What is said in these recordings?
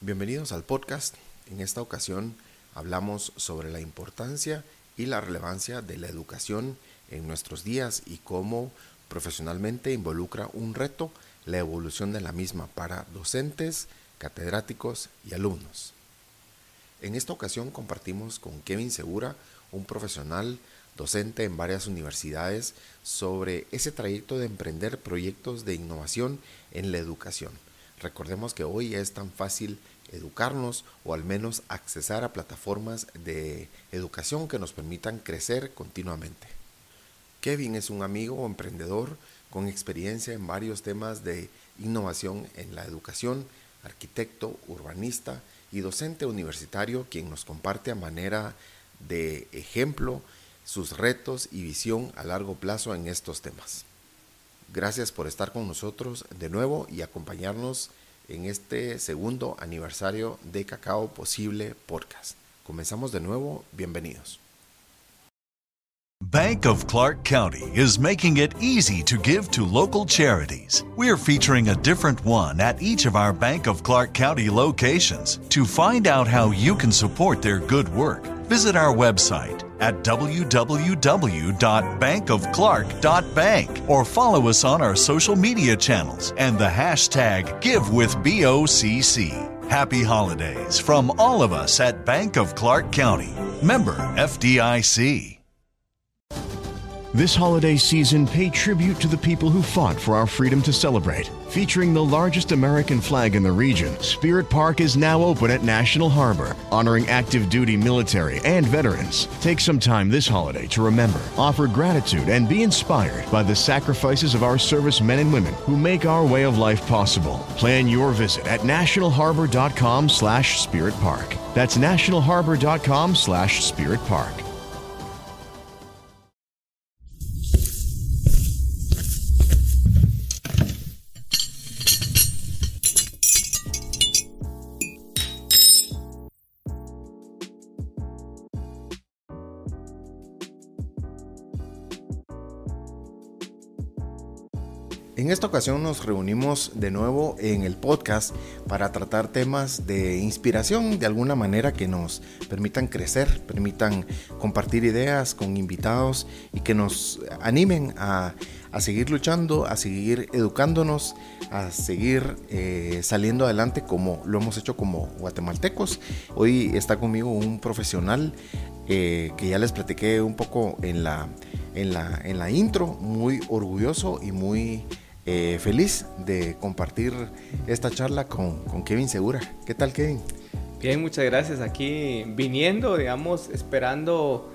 Bienvenidos al podcast. En esta ocasión hablamos sobre la importancia y la relevancia de la educación en nuestros días y cómo profesionalmente involucra un reto la evolución de la misma para docentes, catedráticos y alumnos. En esta ocasión compartimos con Kevin Segura, un profesional docente en varias universidades, sobre ese trayecto de emprender proyectos de innovación en la educación. Recordemos que hoy es tan fácil educarnos o al menos accesar a plataformas de educación que nos permitan crecer continuamente. Kevin es un amigo o emprendedor con experiencia en varios temas de innovación en la educación, arquitecto, urbanista y docente universitario, quien nos comparte a manera de ejemplo sus retos y visión a largo plazo en estos temas. Gracias por estar con nosotros de nuevo y acompañarnos en este segundo aniversario de Cacao Posible Podcast. Comenzamos de nuevo, bienvenidos. Bank of Clark County is making it easy to give to local charities. We're featuring a different one at each of our Bank of Clark County locations. To find out how you can support their good work, visit our website at www.bankofclark.bank or follow us on our social media channels and the hashtag GiveWithBOCC. Happy holidays from all of us at Bank of Clark County. Member FDIC. This holiday season, pay tribute to the people who fought for our freedom to celebrate. Featuring the largest American flag in the region, Spirit Park is now open at National Harbor, honoring active duty military and veterans. Take some time this holiday to remember, offer gratitude, and be inspired by the sacrifices of our service men and women who make our way of life possible. Plan your visit at nationalharbor.com slash spirit park. That's nationalharbor.com slash spirit esta ocasión nos reunimos de nuevo en el podcast para tratar temas de inspiración de alguna manera que nos permitan crecer, permitan compartir ideas con invitados y que nos animen a, a seguir luchando, a seguir educándonos, a seguir eh, saliendo adelante como lo hemos hecho como guatemaltecos. Hoy está conmigo un profesional eh, que ya les platiqué un poco en la, en la, en la intro, muy orgulloso y muy eh, feliz de compartir esta charla con, con, Kevin Segura. ¿Qué tal, Kevin? Bien, muchas gracias. Aquí viniendo, digamos, esperando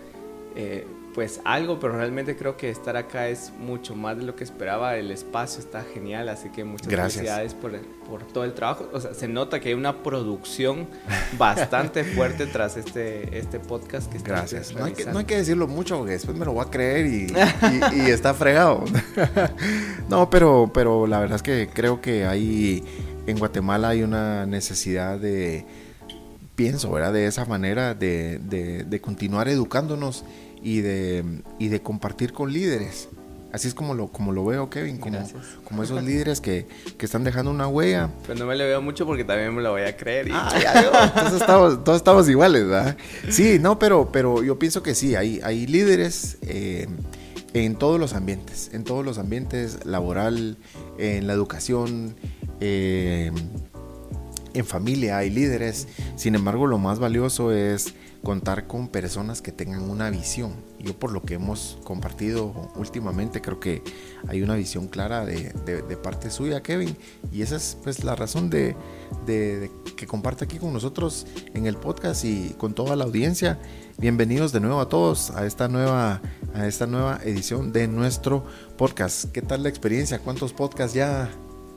eh, pues algo, pero realmente creo que estar acá es mucho más de lo que esperaba. El espacio está genial, así que muchas Gracias. felicidades por, por todo el trabajo. O sea, se nota que hay una producción bastante fuerte tras este, este podcast que está Gracias. No hay que, no hay que, decirlo mucho porque después me lo voy a creer y, y, y está fregado. no, pero, pero la verdad es que creo que hay en Guatemala hay una necesidad de pienso, ¿verdad? De esa manera de, de, de continuar educándonos y de, y de compartir con líderes. Así es como lo, como lo veo, Kevin, como, como esos líderes que, que, están dejando una huella. Pero no me le veo mucho porque también me lo voy a creer. Y... Ah, ya, yo, entonces estamos, todos estamos iguales, ¿verdad? Sí, no, pero, pero yo pienso que sí, hay, hay líderes eh, en todos los ambientes, en todos los ambientes, laboral, en la educación, eh, en familia hay líderes. Sin embargo, lo más valioso es contar con personas que tengan una visión yo por lo que hemos compartido últimamente, creo que hay una visión clara de, parte suya, Kevin. Y esa es pues la razón de, que comparte aquí con nosotros en el podcast y con toda la audiencia. Bienvenidos de nuevo a todos a esta nueva, a esta nueva edición de nuestro podcast. ¿Qué tal la experiencia? ¿Cuántos podcasts ya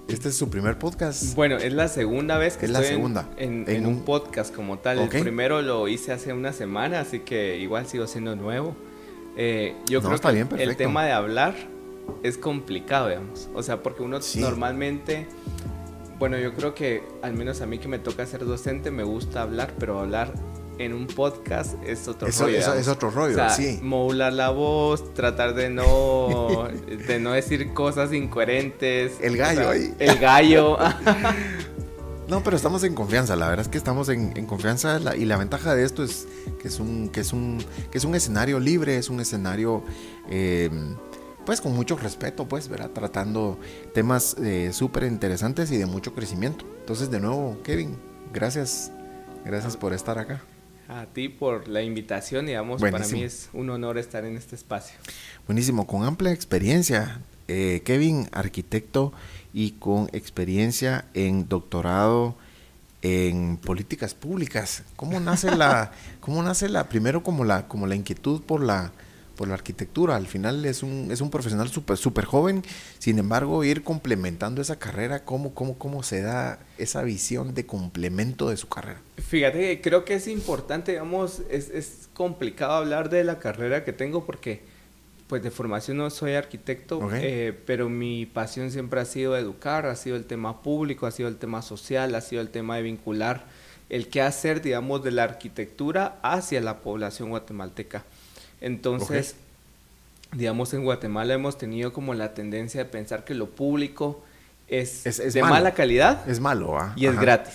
este es su primer podcast. Bueno, es la segunda vez que es estoy la segunda. En, un... podcast como tal. El primero lo hice hace una semana, así que igual sigo siendo nuevo. Eh, yo creo que el tema de hablar es complicado, digamos. O sea, porque uno normalmente, bueno, yo creo que al menos a mí que me toca ser docente, me gusta hablar, pero hablar en un podcast es otro rollo. es otro rollo, o sea, Modular la voz, tratar de no, de no decir cosas incoherentes. El gallo ahí. El gallo. no, pero estamos en confianza, la verdad es que estamos en, confianza y la ventaja de esto es que es un, que es un, que es un escenario libre, es un escenario... Eh, pues con mucho respeto, pues, ¿verdad? Tratando temas eh, súper interesantes y de mucho crecimiento. Entonces, de nuevo, Kevin, gracias, gracias por estar acá a ti por la invitación, digamos, para mí es un honor estar en este espacio. Buenísimo, con amplia experiencia. Eh, Kevin, arquitecto y con experiencia en doctorado en políticas públicas. ¿Cómo nace la, cómo nace la, primero como la, como la inquietud por la, por la arquitectura. Al final es un, es un profesional súper super joven, sin embargo, ir complementando esa carrera, ¿cómo, cómo, ¿cómo se da esa visión de complemento de su carrera? Fíjate, creo que es importante, digamos, es, es complicado hablar de la carrera que tengo porque pues de formación no soy arquitecto, eh, pero mi pasión siempre ha sido educar, ha sido el tema público, ha sido el tema social, ha sido el tema de vincular el qué hacer, digamos, de la arquitectura hacia la población guatemalteca. Entonces, digamos, en Guatemala hemos tenido como la tendencia de pensar que lo público es, de mala calidad. Es malo, ¿ah? Y es gratis.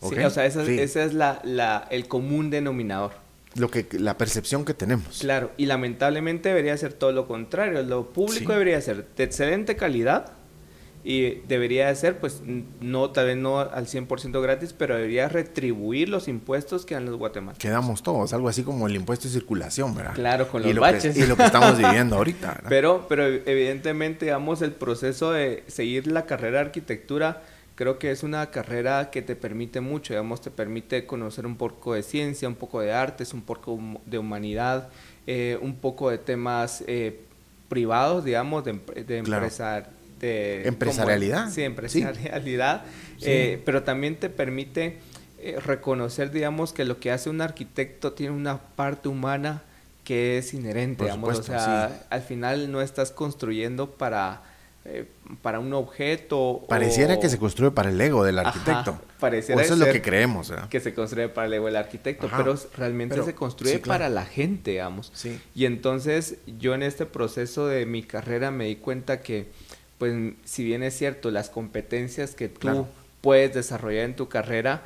o sea, esa, es la, el común denominador. Lo que, la percepción que tenemos. Claro, y lamentablemente debería ser todo lo contrario. Lo público debería ser de excelente calidad, y debería de ser, pues, no, tal vez no al 100% gratis, pero debería retribuir los impuestos que dan los guatemaltecos. Quedamos todos, algo así como el impuesto de circulación, ¿verdad? Claro, con los y lo baches. Que, y lo que estamos viviendo ahorita, ¿verdad? Pero, pero evidentemente, digamos, el proceso de seguir la carrera de arquitectura, creo que es una carrera que te permite mucho, digamos, te permite conocer un poco de ciencia, un poco de artes, un poco de humanidad, eh, un poco de temas eh, privados, digamos, de, de de empresarialidad. sí, empresarialidad, eh, pero también te permite eh, reconocer, digamos, que lo que hace un arquitecto tiene una parte humana que es inherente, digamos, o sea, al final no estás construyendo para eh, para un objeto. Pareciera que se construye para el ego del arquitecto. pareciera eso es lo que creemos. Que se construye para el ego del arquitecto, pero realmente se construye para la gente, digamos. Y entonces yo en este proceso de mi carrera me di cuenta que pues si bien es cierto, las competencias que tú puedes desarrollar en tu carrera,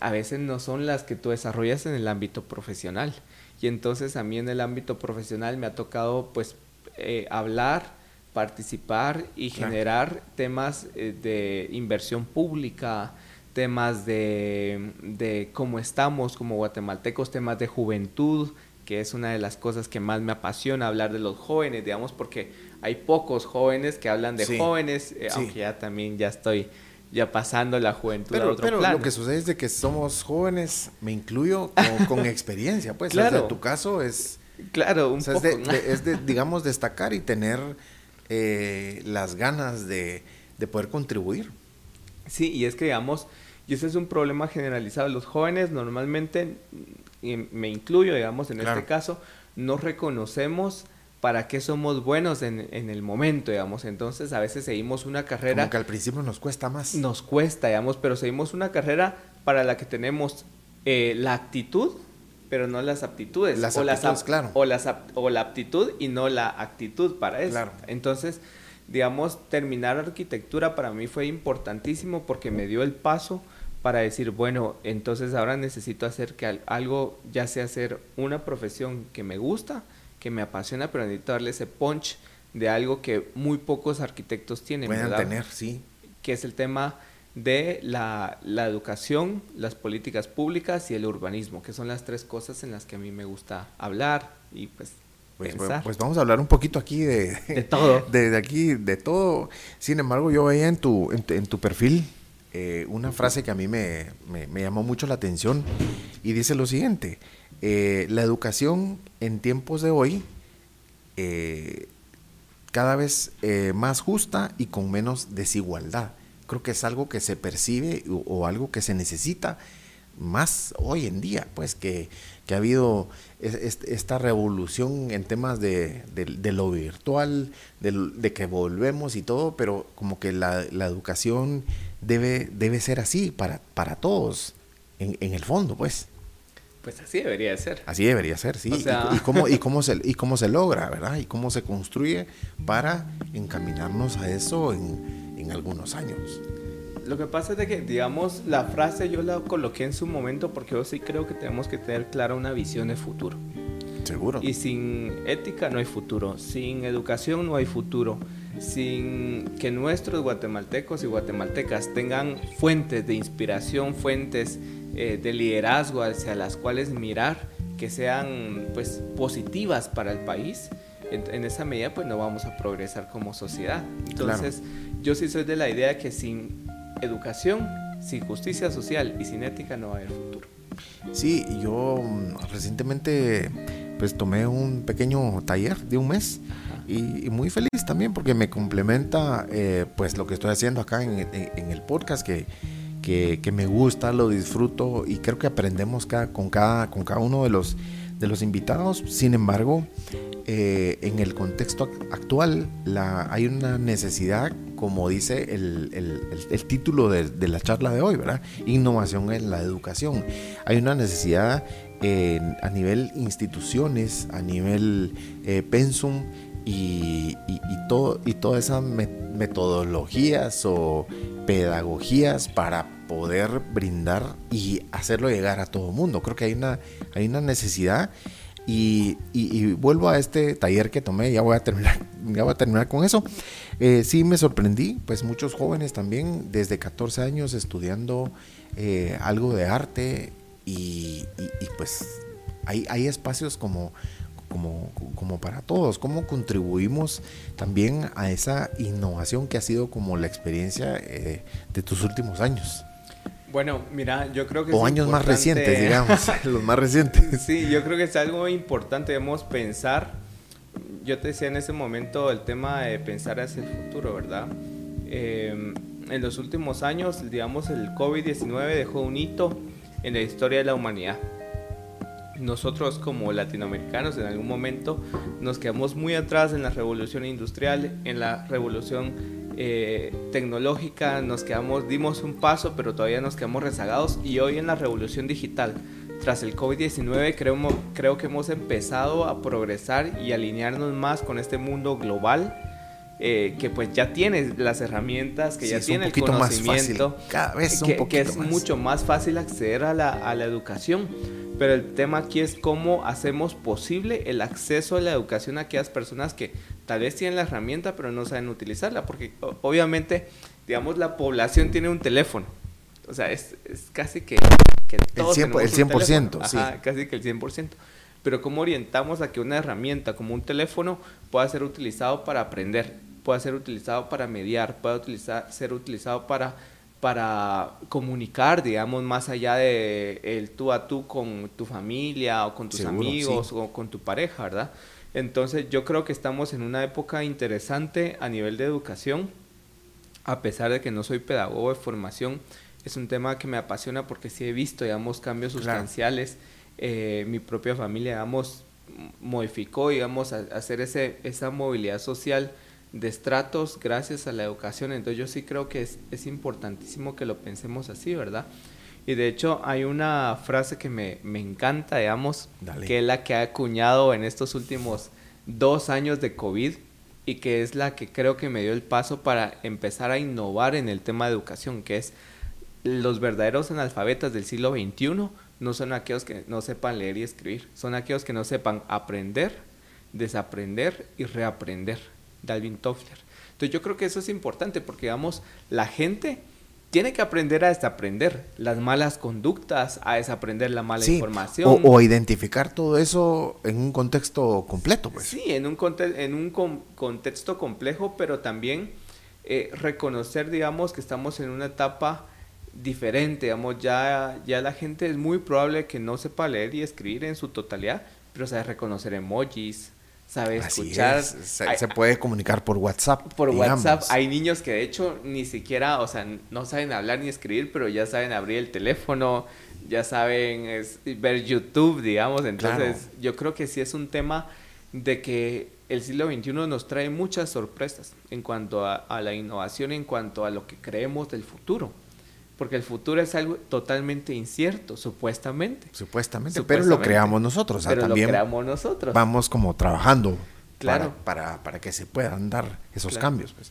a veces no son las que tú desarrollas en el ámbito profesional. Y entonces a mí en el ámbito profesional me ha tocado pues eh, hablar, participar y generar temas eh, de inversión pública, temas de, de cómo estamos como guatemaltecos, temas de juventud, que es una de las cosas que más me apasiona hablar de los jóvenes, digamos, porque hay pocos jóvenes que hablan de jóvenes, eh, aunque ya también ya estoy ya pasando la juventud pero, a otro pero lo que sucede es de que somos jóvenes, me incluyo con, experiencia, pues. Claro. tu caso es... Claro, un poco. Es, de, digamos, destacar y tener eh, las ganas de, poder contribuir. Sí, y es que, digamos, y ese es un problema generalizado. Los jóvenes normalmente, y me incluyo, digamos, en este caso, no reconocemos para qué somos buenos en, el momento, digamos. Entonces, a veces seguimos una carrera... Como que al principio nos cuesta más. Nos cuesta, digamos, pero seguimos una carrera para la que tenemos eh, la actitud, pero no las aptitudes. Las o las claro. O, las, o la aptitud y no la actitud para eso. Claro. Entonces, digamos, terminar arquitectura para mí fue importantísimo porque me dio el paso para decir, bueno, entonces ahora necesito hacer que algo, ya sea hacer una profesión que me gusta, que me apasiona, pero necesito darle ese punch de algo que muy pocos arquitectos tienen. Pueden tener, sí. Que es el tema de la, la, educación, las políticas públicas y el urbanismo, que son las tres cosas en las que a mí me gusta hablar y pues Pues, pensar. pues vamos a hablar un poquito aquí de, De todo. De, de aquí, de todo. Sin embargo, yo veía en tu, en, tu- en tu perfil eh, una frase que a mí me, me- me llamó mucho la atención y dice lo siguiente. Eh, la educación en tiempos de hoy eh, cada vez eh, más justa y con menos desigualdad. Creo que es algo que se percibe o, algo que se necesita más hoy en día, pues que, que ha habido es- es- esta revolución en temas de, de- lo virtual, de, que volvemos y todo, pero como que la, educación debe, debe ser así para, para todos, en el fondo, pues. Pues así debería de ser. Así debería ser, sí. O Y- sea- y, cómo, y, cómo se, y cómo se logra, ¿verdad? Y cómo se construye para encaminarnos a eso en, en algunos años. Lo que pasa es de que, digamos, la frase yo la coloqué en su momento porque yo sí creo que tenemos que tener clara una visión de futuro. Seguro. Y sin ética no hay futuro, sin educación no hay futuro, sin que nuestros guatemaltecos y guatemaltecas tengan fuentes de inspiración, fuentes eh, de liderazgo hacia las cuales mirar, que sean pues positivas para el país, en, en esa medida pues no vamos a progresar como sociedad. Entonces yo sí soy de la idea que sin educación, sin justicia social y sin ética no va a haber futuro. Sí, yo mm, recientemente pues tomé un pequeño taller de un mes y, y muy feliz también porque me complementa eh, pues lo que estoy haciendo acá en, en- en el podcast que, que, me gusta, lo disfruto y creo que aprendemos cada, con, cada, con cada uno de los, de los invitados. Sin embargo, eh, en el contexto ac- actual hay una necesidad, como dice el, el- título de, de la charla de hoy, ¿verdad? Innovación en la educación. Hay una necesidad a nivel instituciones, a nivel eh, pensum y, y, y todo, y todas esas me- metodologías o pedagogías para poder brindar y hacerlo llegar a todo el mundo. Creo que hay una, hay una necesidad y, y- vuelvo a este taller que tomé, ya voy a terminar, ya voy a terminar con eso. Eh, sí me sorprendí, pues muchos jóvenes también desde 14 años estudiando eh, algo de arte y, y- y, pues hay, hay espacios como, como, como para todos, cómo contribuimos también a esa innovación que ha sido como la experiencia eh, de tus últimos años. Bueno, mira, yo creo que O años más recientes, digamos, los más recientes. Sí, yo creo que es algo importante, debemos pensar, yo te decía en ese momento el tema de pensar hacia el futuro, ¿verdad? Eh, en los últimos años, digamos, el COVID-19 dejó un hito en la historia de la humanidad. Nosotros como latinoamericanos en algún momento nos quedamos muy atrás en la revolución industrial, en la revolución eh, tecnológica, nos quedamos, dimos un paso, pero todavía nos quedamos rezagados y hoy en la revolución digital, tras el COVID-19, creo, creo que hemos empezado a progresar y alinearnos más con este mundo global. Eh, que pues ya tiene las herramientas, que Sí, ya tiene el poquito más conocimiento, fácil, cada vez un que, que es más. mucho más fácil acceder a la, a la educación. Pero el tema aquí es cómo hacemos posible el acceso a la educación a aquellas personas que tal vez tienen la herramienta pero no saben utilizarla. Porque obviamente, digamos, la población tiene un teléfono. O sea, es, es casi que, que todos por- tenemos el un 100%, teléfono. sí. Ajá, casi que el 100%. Pero cómo orientamos a que una herramienta como un teléfono pueda ser utilizado para aprender, pueda ser utilizado para mediar, pueda utilizar, ser utilizado para para comunicar, digamos, más allá de el tú a tú con tu familia o con tus Seguro, amigos sí. o con tu pareja, ¿verdad? Entonces yo creo que estamos en una época interesante a nivel de educación, a pesar de que no soy pedagogo de formación, es un tema que me apasiona porque sí he visto, digamos, cambios Claro. sustanciales. Eh, mi propia familia, digamos, modificó, digamos, a, a hacer ese, esa movilidad social de estratos gracias a la educación. Entonces yo sí creo que es, es importantísimo que lo pensemos así, ¿verdad? Y de hecho hay una frase que me, me encanta, digamos, Dale. que es la que ha acuñado en estos últimos dos años de COVID y que es la que creo que me dio el paso para empezar a innovar en el tema de educación, que es los verdaderos analfabetas del siglo XXI no son aquellos que no sepan leer y escribir, son aquellos que no sepan aprender, desaprender y reaprender. Dalvin Toffler. Entonces yo creo que eso es importante porque, digamos, la gente tiene que aprender a desaprender las malas conductas, a desaprender la mala información. O, o, identificar todo eso en un contexto completo, pues. Sí, en un, en un contexto complejo, pero también eh, reconocer, digamos, que estamos en una etapa diferente, digamos, ya, ya la gente es muy probable que no sepa leer y escribir en su totalidad, pero sabe reconocer emojis, sabe escuchar. Se, puede comunicar por WhatsApp. Por WhatsApp. Hay niños que de hecho ni siquiera, o sea, no saben hablar ni escribir, pero ya saben abrir el teléfono, ya saben ver YouTube, digamos. Entonces, yo creo que sí es un tema de que el siglo XXI nos trae muchas sorpresas en cuanto a la innovación, en cuanto a lo que creemos del futuro porque el futuro es algo totalmente incierto, supuestamente. Supuestamente, pero lo creamos nosotros. pero lo creamos nosotros. Vamos como trabajando claro. para, para, que se puedan dar esos cambios. Pues.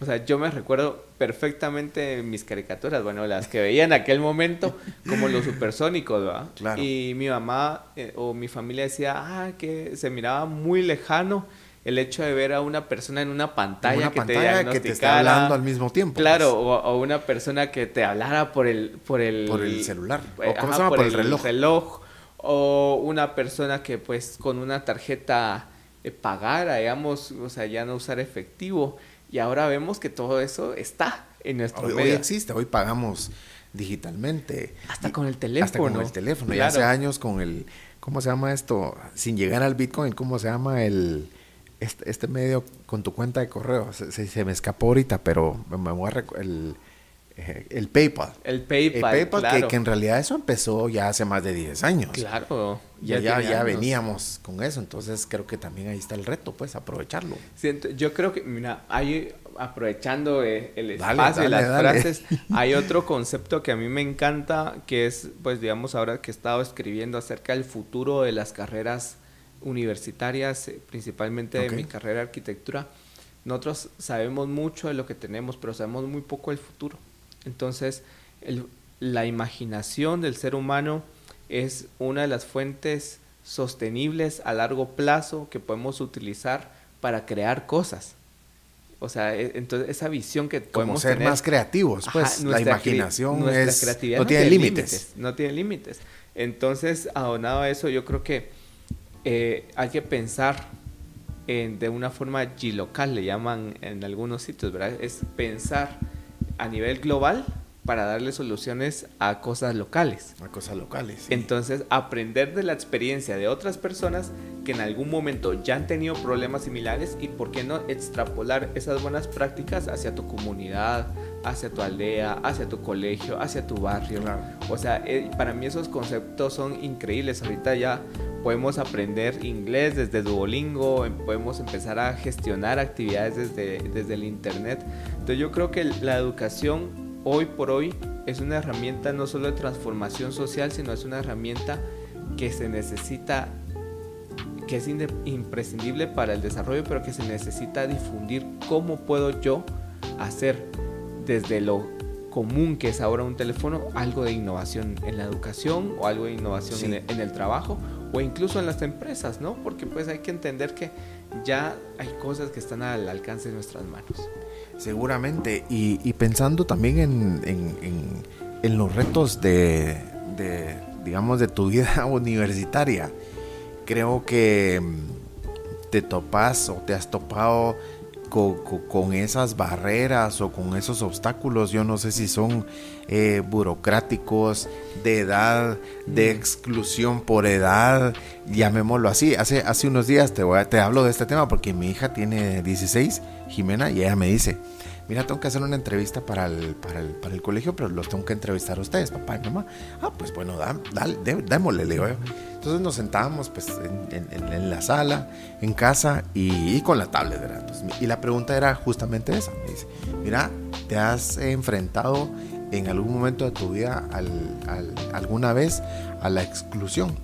O sea, yo me recuerdo perfectamente mis caricaturas, bueno, las que veía en aquel momento, como los supersónicos, ¿verdad? Claro. Y mi mamá eh, o mi familia decía, ah, que se miraba muy lejano el hecho de ver a una persona en una pantalla, que, te que te está hablando al mismo tiempo. Claro, pues. o, una persona que te hablara por el por el, por el celular, o ¿cómo se llama? por, el, reloj. o una persona que pues con una tarjeta eh, pagara, digamos, o sea, ya no usar efectivo y ahora vemos que todo eso está en nuestro hoy, medio. Hoy existe, hoy pagamos digitalmente. Hasta con el teléfono. Hasta con el teléfono. Y hace años con el, ¿cómo se llama esto? Sin llegar al Bitcoin, ¿cómo se llama el este, este, medio con tu cuenta de correo. Se, se, me escapó ahorita, pero me voy a el, eh, el PayPal. El PayPal. El PayPal que, en realidad eso empezó ya hace más de 10 años. Claro. Ya, ya, ya, veníamos con eso. Entonces creo que también ahí está el reto, pues, aprovecharlo. yo creo que, mira, hay, aprovechando eh, el espacio y las frases, hay otro concepto que a mí me encanta, que es, pues, digamos, ahora que he estado escribiendo acerca del futuro de las carreras universitarias, eh, principalmente de mi carrera de arquitectura, nosotros sabemos mucho de lo que tenemos, pero sabemos muy poco del futuro. Entonces, la imaginación del ser humano es una de las fuentes sostenibles a largo plazo que podemos utilizar para crear cosas. O sea, e, entonces esa visión que podemos Como ser más creativos, pues la imaginación es, no, tiene límites. No tiene límites. Entonces, adonado a eso, yo creo que eh, hay que pensar en, de una forma G-local, le llaman en algunos sitios, ¿verdad? Es pensar a nivel global para darle soluciones a cosas locales. A cosas locales. Entonces, aprender de la experiencia de otras personas que en algún momento ya han tenido problemas similares y por qué no extrapolar esas buenas prácticas hacia tu comunidad, hacia tu aldea, hacia tu colegio, hacia tu barrio. O sea, eh, para mí esos conceptos son increíbles. Ahorita ya podemos aprender inglés desde Duolingo, em, podemos empezar a gestionar actividades desde, desde el Internet. Entonces yo creo que la educación hoy por hoy es una herramienta no solo de transformación social, sino es una herramienta que se necesita, que es imprescindible para el desarrollo, pero que se necesita difundir cómo puedo yo hacer desde lo común que es ahora un teléfono, algo de innovación en la educación o algo de innovación en, el, trabajo o incluso en las empresas, ¿no? Porque pues hay que entender que ya hay cosas que están al alcance de nuestras manos. Seguramente, y, pensando también en, los retos de, digamos, de tu vida universitaria, creo que mm, te topas o te has topado con, esas barreras o con esos obstáculos, yo no sé si son eh, burocráticos, de edad, de mm. exclusión por edad, llamémoslo así. Hace, hace unos días te, voy te hablo de este tema porque mi hija tiene 16, Jimena, y ella me dice, mira, tengo que hacer una entrevista para el, para el, para el colegio, pero los tengo que entrevistar a ustedes, papá y mamá. Ah, pues bueno, dale, démosle, le digo yo. Entonces nos sentábamos pues, en, la sala, en casa y, con la tablet. ¿verdad? y la pregunta era justamente esa. Me dice, mira, ¿te has enfrentado en algún momento de tu vida alguna vez a la exclusión?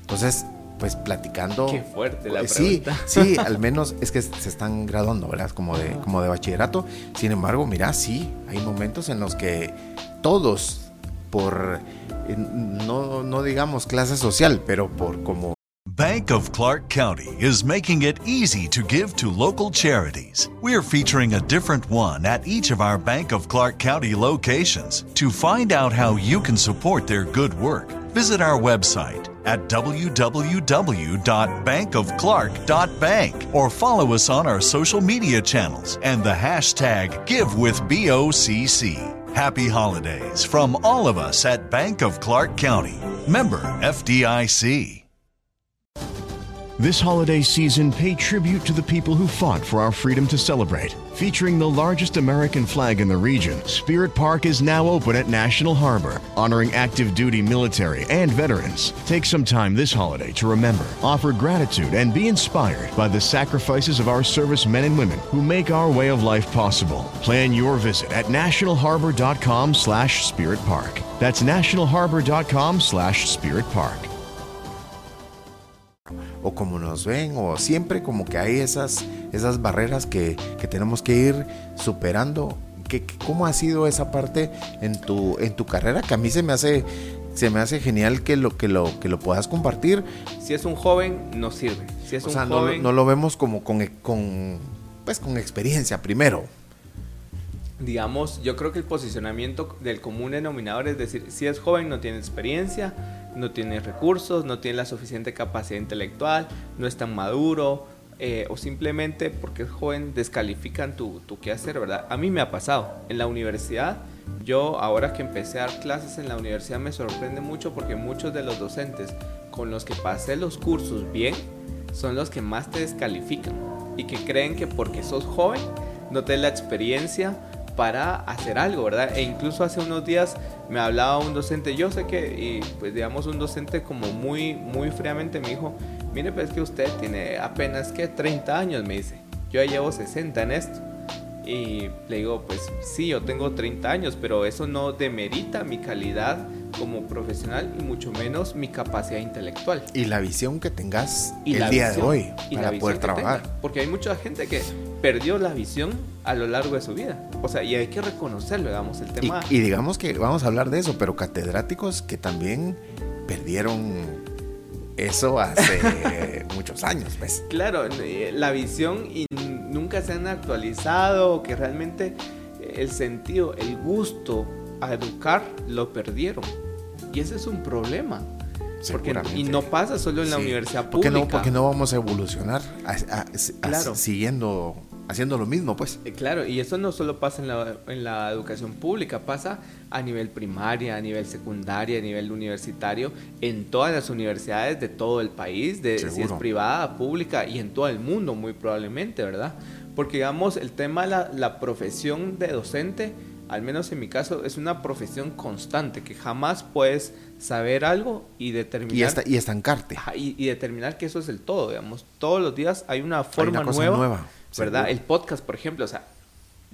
Entonces, pues platicando. Qué fuerte la pues, pregunta. Sí, sí, al menos es que se están graduando, ¿verdad? Como de, como de bachillerato. Sin embargo, mira, sí, hay momentos en los que todos por no, no digamos clase social, pero por como Bank of Clark County is making it easy to give to local charities. We're featuring a different one at each of our Bank of Clark County locations. To find out how you can support their good work, visit our website at www.bankofclark.bank or follow us on our social media channels and the hashtag GiveWithBOCC. Happy holidays from all of us at Bank of Clark County. Member FDIC. This holiday season, pay tribute to the people who fought for our freedom to celebrate. Featuring the largest American flag in the region, Spirit Park is now open at National Harbor, honoring active duty military and veterans. Take some time this holiday to remember, offer gratitude, and be inspired by the sacrifices of our service men and women who make our way of life possible. Plan your visit at nationalharbor.com slash spirit park. That's nationalharbor.com slash spirit park. O como nos ven, o siempre como que hay esas, esas barreras que, que tenemos que ir superando. ¿Qué, ¿Cómo ha sido esa parte en tu, en tu carrera? Que a mí se me hace, se me hace genial que lo, que, lo, que lo puedas compartir. Si es un joven, no sirve. Si es o un sea, no, no lo vemos como con, con, pues, con experiencia primero. digamos, yo creo que el posicionamiento del común denominador es decir, si es joven no tiene experiencia, no tiene recursos, no tiene la suficiente capacidad intelectual, no es tan maduro, eh, o simplemente porque es joven descalifican tu, tu quehacer, ¿verdad? A mí me ha pasado. En la universidad, yo ahora que empecé a dar clases en la universidad me sorprende mucho porque muchos de los docentes con los que pasé los cursos bien son los que más te descalifican y que creen que porque sos joven no tenés la experiencia para hacer algo, ¿verdad? E incluso hace unos días me hablaba un docente, yo sé que, y pues digamos un docente como muy, muy fríamente me dijo, mire, pues que usted tiene apenas que 30 años, me dice, yo ya llevo 60 en esto. Y le digo, pues sí, yo tengo 30 años, pero eso no demerita mi calidad como profesional y mucho menos mi capacidad intelectual. Y la visión que tengas Y el día visión- de hoy y para poder trabajar. tenga. Porque hay mucha gente que perdió la visión a lo largo de su vida. O sea, y hay que reconocerlo, digamos, el tema... y digamos que vamos a hablar de eso, pero catedráticos que también perdieron eso hace muchos años, pues. Claro, eh, la visión y nunca se han actualizado, que realmente el sentido, el gusto a educar lo perdieron. Y ese es un problema. Porque, y no pasa solo en la Sí. universidad ¿Por pública. no, porque no vamos a evolucionar a- a- a- Claro. siguiendo, haciendo lo mismo, pues? Eh, Claro, y eso no solo pasa en la, en la educación pública, pasa a nivel primaria, a nivel secundaria, a nivel universitario, en todas las universidades de todo el país, de si es privada, pública y en todo el mundo muy probablemente, ¿verdad? Porque digamos, el tema de la, la profesión de docente, al menos en mi caso, es una profesión constante, que jamás puedes saber algo y determinar... Y, esta- y estancarte. Ajá, y, y determinar que eso es el todo, digamos. Todos los días hay una forma una cosa nueva, nueva, ¿verdad? seguro. El podcast, por ejemplo, o sea,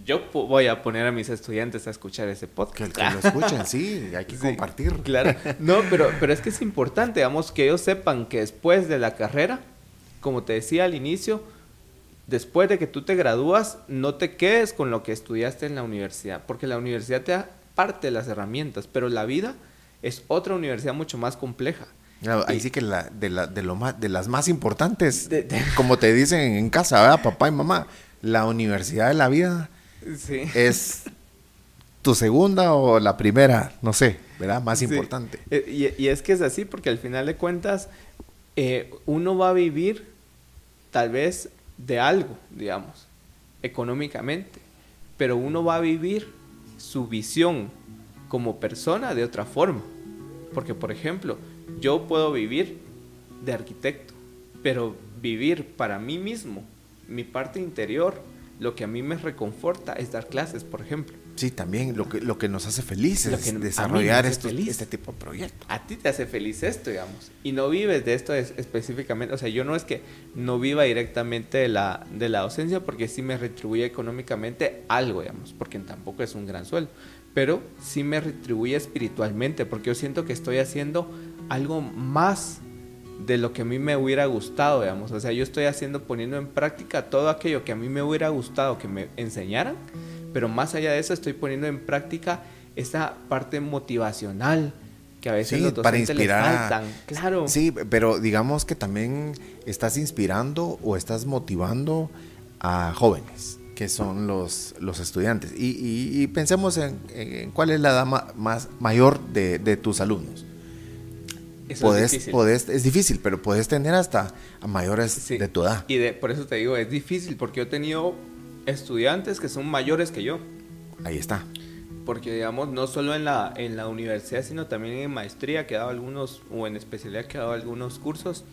yo voy a poner a mis estudiantes a escuchar ese podcast. Que, que lo escuchen, sí, hay que Sí, compartir. Claro. No, pero, pero es que es importante, digamos, que ellos sepan que después de la carrera, como te decía al inicio, después de que tú te gradúas, no te quedes con lo que estudiaste en la universidad, porque la universidad te da parte de las herramientas, pero la vida es otra universidad mucho más compleja. Claro, ahí sí que la, de, la, de, lo más, de las más importantes, De- de- como te dicen en casa, ¿verdad? papá y mamá, la universidad de la vida Sí. es tu segunda o la primera, no sé, ¿verdad? Más Sí. importante. Eh, Y, y es que es así, porque al final de cuentas, eh, uno va a vivir tal vez de algo, digamos, económicamente, pero uno va a vivir su visión como persona de otra forma. Porque, por ejemplo, yo puedo vivir de arquitecto, pero vivir para mí mismo, mi parte interior, lo que a mí me reconforta es dar clases, por ejemplo. Sí, también lo que, lo que nos hace felices Lo que me desarrollar hace estos- feliz. este tipo de proyectos. a ti te hace feliz esto, digamos, y no vives de esto es- específicamente, o sea, yo no es que no viva directamente de la, de la docencia porque sí me retribuye económicamente algo, digamos, porque tampoco es un gran sueldo, pero sí me retribuye espiritualmente porque yo siento que estoy haciendo algo más de lo que a mí me hubiera gustado, digamos, o sea, yo estoy haciendo, poniendo en práctica todo aquello que a mí me hubiera gustado que me enseñaran, pero más allá de eso estoy poniendo en práctica esa parte motivacional, que a veces los para inspirar faltan. Claro. Sí, pero digamos que también estás inspirando o estás motivando a jóvenes que son los, los estudiantes. Y, pensemos en, cuál es la edad más mayor de, tus alumnos. Eso es difícil. es difícil, pero puedes tener hasta a mayores de tu edad. Y de, por eso te digo, es difícil, porque yo he tenido estudiantes que son mayores que yo. Ahí está. Porque, digamos, no solo en la, en la universidad, sino también en maestría, que he dado algunos, o en especialidad, que he dado algunos cursos.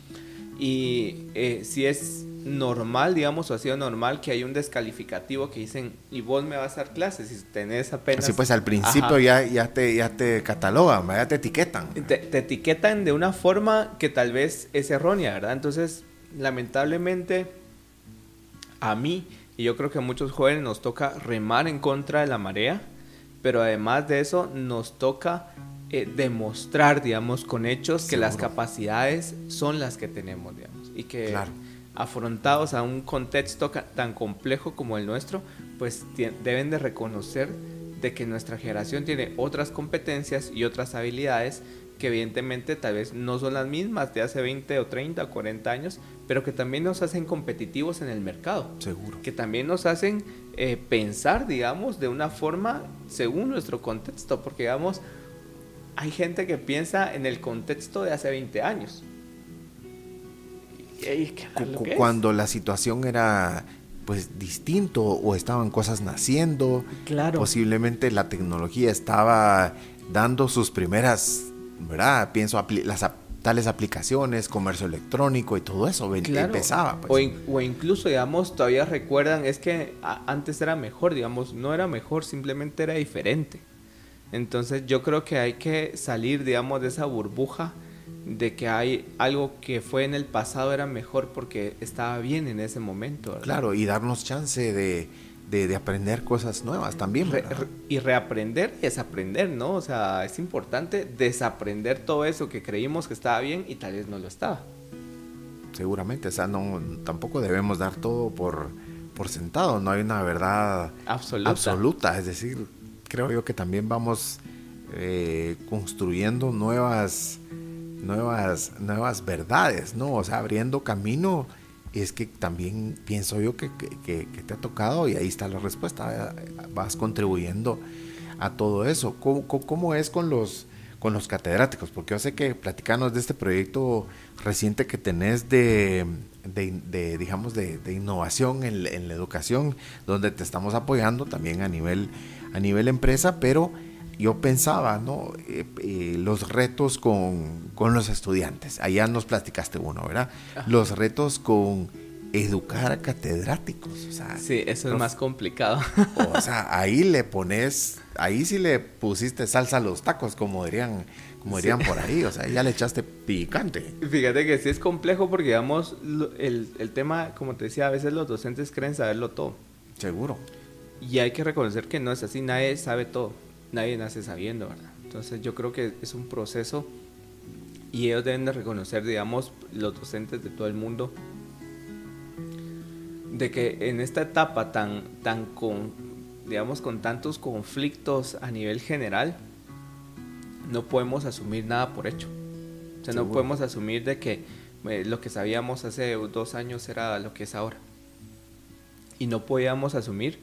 Y eh, si es normal, digamos, o ha sido normal que hay un descalificativo que dicen, y vos me vas a dar clases, y tenés apenas... Así pues al principio ya, ya, te, ya te catalogan, ya te etiquetan. Te, te, etiquetan de una forma que tal vez es errónea, ¿verdad? Entonces, lamentablemente, a mí, y yo creo que a muchos jóvenes nos toca remar en contra de la marea, pero además de eso nos toca eh, demostrar, digamos, con hechos que las capacidades son las que tenemos, digamos, y que afrontados a un contexto tan complejo como el nuestro, pues deben de reconocer de que nuestra generación tiene otras competencias y otras habilidades que evidentemente tal vez no son las mismas de hace 20 o 30 o 40 años, pero que también nos hacen competitivos en el mercado. Seguro. Que también nos hacen eh, pensar, digamos, de una forma según nuestro contexto, porque digamos, hay gente que piensa en el contexto de hace 20 años. Cuando la situación era pues distinto o estaban cosas naciendo, claro. posiblemente la tecnología estaba dando sus primeras ¿verdad? Pienso las tales aplicaciones, comercio electrónico y todo eso empezaba. Pues. O, incluso, digamos, todavía recuerdan, es que antes era mejor, digamos, no era mejor, simplemente era diferente. Entonces yo creo que hay que salir, digamos, de esa burbuja de que hay algo que fue en el pasado era mejor porque estaba bien en ese momento. Claro, y darnos chance de, de, aprender cosas nuevas también. y reaprender y desaprender, ¿no? O sea, es importante desaprender todo eso que creímos que estaba bien y tal vez no lo estaba. Seguramente, o sea, no, tampoco debemos dar todo por, por sentado, no hay una verdad absoluta. absoluta. Es decir, creo yo que también vamos eh, construyendo nuevas, nuevas, nuevas verdades, ¿no? O sea, abriendo camino es que también pienso yo que, te ha tocado y ahí está la respuesta, vas contribuyendo a todo eso. ¿Cómo, es con los, con los catedráticos? Porque yo sé que platicanos de este proyecto reciente que tenés de, de, digamos, de, innovación en, en, la educación, donde te estamos apoyando también a nivel, a nivel empresa, pero yo pensaba, ¿no? Eh, eh, los retos con, los estudiantes. Allá nos platicaste uno, ¿verdad? Los retos con educar a catedráticos. sí, eso es más complicado. o sea, ahí le pones, ahí sí le pusiste salsa a los tacos, como dirían, como dirían por ahí. O sea, ya le echaste picante. Fíjate que sí es complejo porque, digamos, el, el tema, como te decía, a veces los docentes creen saberlo todo. Seguro. Y hay que reconocer que no es así, nadie sabe todo nadie nace sabiendo, ¿verdad? Entonces yo creo que es un proceso y ellos deben de reconocer, digamos, los docentes de todo el mundo, de que en esta etapa tan, tan con, digamos, con tantos conflictos a nivel general, no podemos asumir nada por hecho. O sea, no podemos asumir de que eh, lo que sabíamos hace dos años era lo que es ahora. Y no podíamos asumir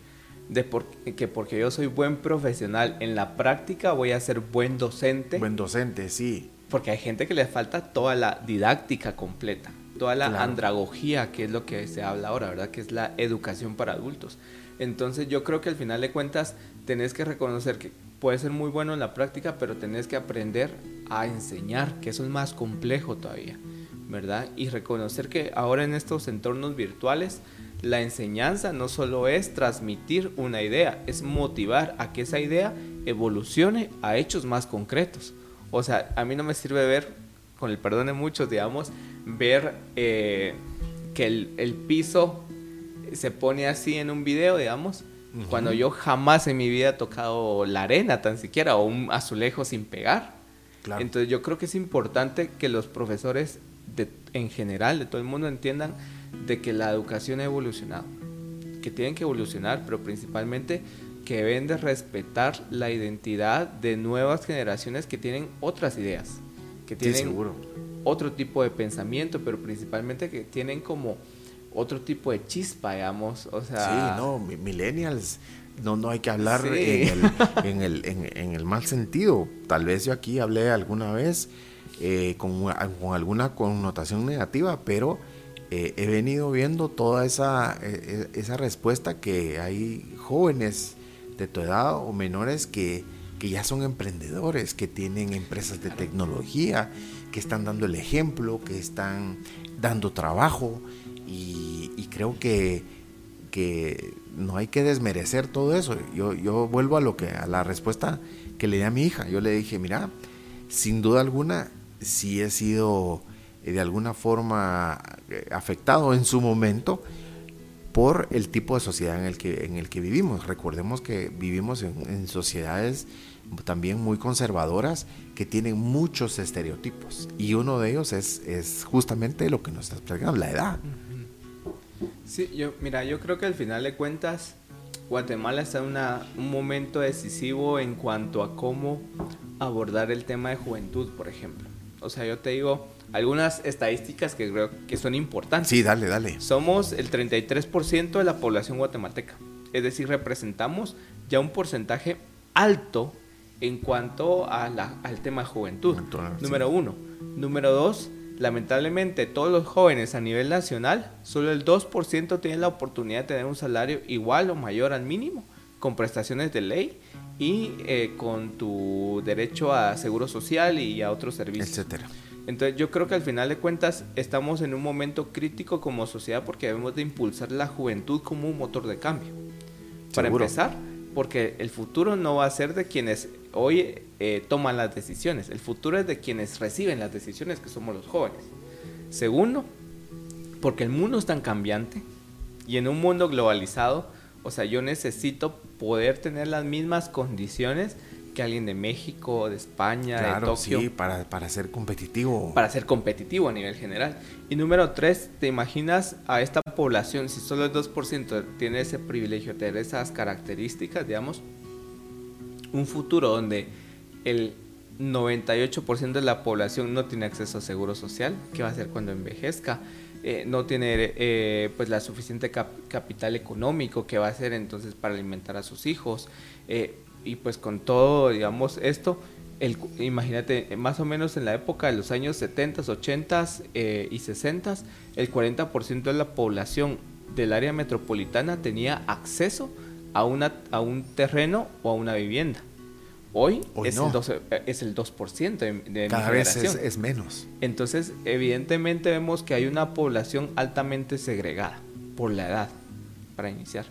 de que porque yo soy buen profesional en la práctica voy a ser buen docente. Buen docente, sí. Porque hay gente que le falta toda la didáctica completa, toda la andragogía, que es lo que se habla ahora, ¿verdad? Que es la educación para adultos. Entonces yo creo que al final de cuentas tenés que reconocer que puedes ser muy bueno en la práctica, pero tenés que aprender a enseñar, que eso es más complejo todavía, ¿verdad? Y reconocer que ahora en estos entornos virtuales, la enseñanza no solo es transmitir una idea, es motivar a que esa idea evolucione a hechos más concretos. O sea, a mí no me sirve ver, con el perdón de muchos, digamos, ver eh, que el, piso se pone así en un video, digamos, cuando yo jamás en mi vida he tocado la arena tan siquiera o un azulejo sin pegar. Entonces yo creo que es importante que los profesores de, en general, de todo el mundo, entiendan de que la educación ha evolucionado, que tienen que evolucionar, pero principalmente que deben de respetar la identidad de nuevas generaciones que tienen otras ideas, que tienen otro tipo de pensamiento, pero principalmente que tienen como otro tipo de chispa, digamos, o sea... Sí, no, millennials, no, no hay que hablar en, el, en, el, mal sentido. Tal vez yo aquí hablé alguna vez eh, con, con, alguna connotación negativa, pero eh, he venido viendo toda esa, eh, esa respuesta que hay jóvenes de tu edad o menores que, que ya son emprendedores, que tienen empresas de tecnología, que están dando el ejemplo, que están dando trabajo y, y creo que, que, no hay que desmerecer todo eso. Yo, yo vuelvo a lo que a la respuesta que le di a mi hija. Yo le dije, mira, sin duda alguna, si he sido eh, de alguna forma eh, afectado en su momento por el tipo de sociedad en el que, en el que vivimos. Recordemos que vivimos en, sociedades también muy conservadoras que tienen muchos estereotipos y uno de ellos es, es justamente lo que nos estás platicando, la edad. Sí, yo, mira, yo creo que al final de cuentas Guatemala está en un momento decisivo en cuanto a cómo abordar el tema de juventud, por ejemplo. O sea, yo te digo, algunas estadísticas que creo que son importantes. Sí, dale, dale. Somos el 33% de la población guatemalteca. Es decir, representamos ya un porcentaje alto en cuanto a al tema juventud. Número uno. Número dos, lamentablemente todos los jóvenes a nivel nacional, solo el 2% tienen la oportunidad de tener un salario igual o mayor al mínimo, con prestaciones de ley y eh, con tu derecho a seguro social y a otros servicios. Etcétera. Entonces yo creo que al final de cuentas estamos en un momento crítico como sociedad porque debemos de impulsar la juventud como un motor de cambio. Para empezar, porque el futuro no va a ser de quienes hoy eh, toman las decisiones, el futuro es de quienes reciben las decisiones, que somos los jóvenes. Segundo, porque el mundo es tan cambiante y en un mundo globalizado, o sea, yo necesito poder tener las mismas condiciones alguien de México, de España, de Tokio. Sí, para, para ser competitivo. Para ser competitivo a nivel general. Y número tres, ¿te imaginas a esta población, si solo el 2% tiene ese privilegio, tener esas características, digamos, un futuro donde el 98% de la población no tiene acceso a seguro social, ¿qué va a hacer cuando envejezca? Eh, no tiene eh, pues la suficiente capital económico que va a hacer entonces para alimentar a sus hijos. Eh, y pues con todo, digamos, esto, el, imagínate, más o menos en la época de los años 70, 80 eh, y 60, el 40% de la población del área metropolitana tenía acceso a, una, a un terreno o a una vivienda. Hoy, es, el 12, es, el 2% de, de Cada vez es, es, menos. Entonces, evidentemente vemos que hay una población altamente segregada por la edad, para iniciar.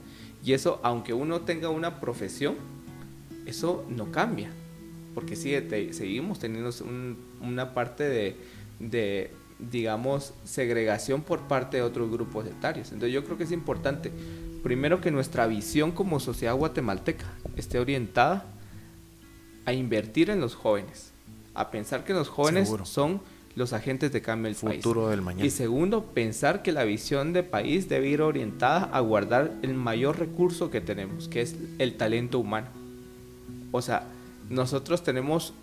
Y eso, aunque uno tenga una profesión, eso no cambia, porque sigue, seguimos teniendo una parte de, digamos, segregación por parte de otros grupos etarios. Entonces yo creo que es importante, primero, que nuestra visión como sociedad guatemalteca esté orientada a invertir en los jóvenes, a pensar que los jóvenes son los agentes de cambio del futuro del mañana. Y segundo, pensar que la visión de país debe ir orientada a guardar el mayor recurso que tenemos, que es el talento humano. O sea, nosotros tenemos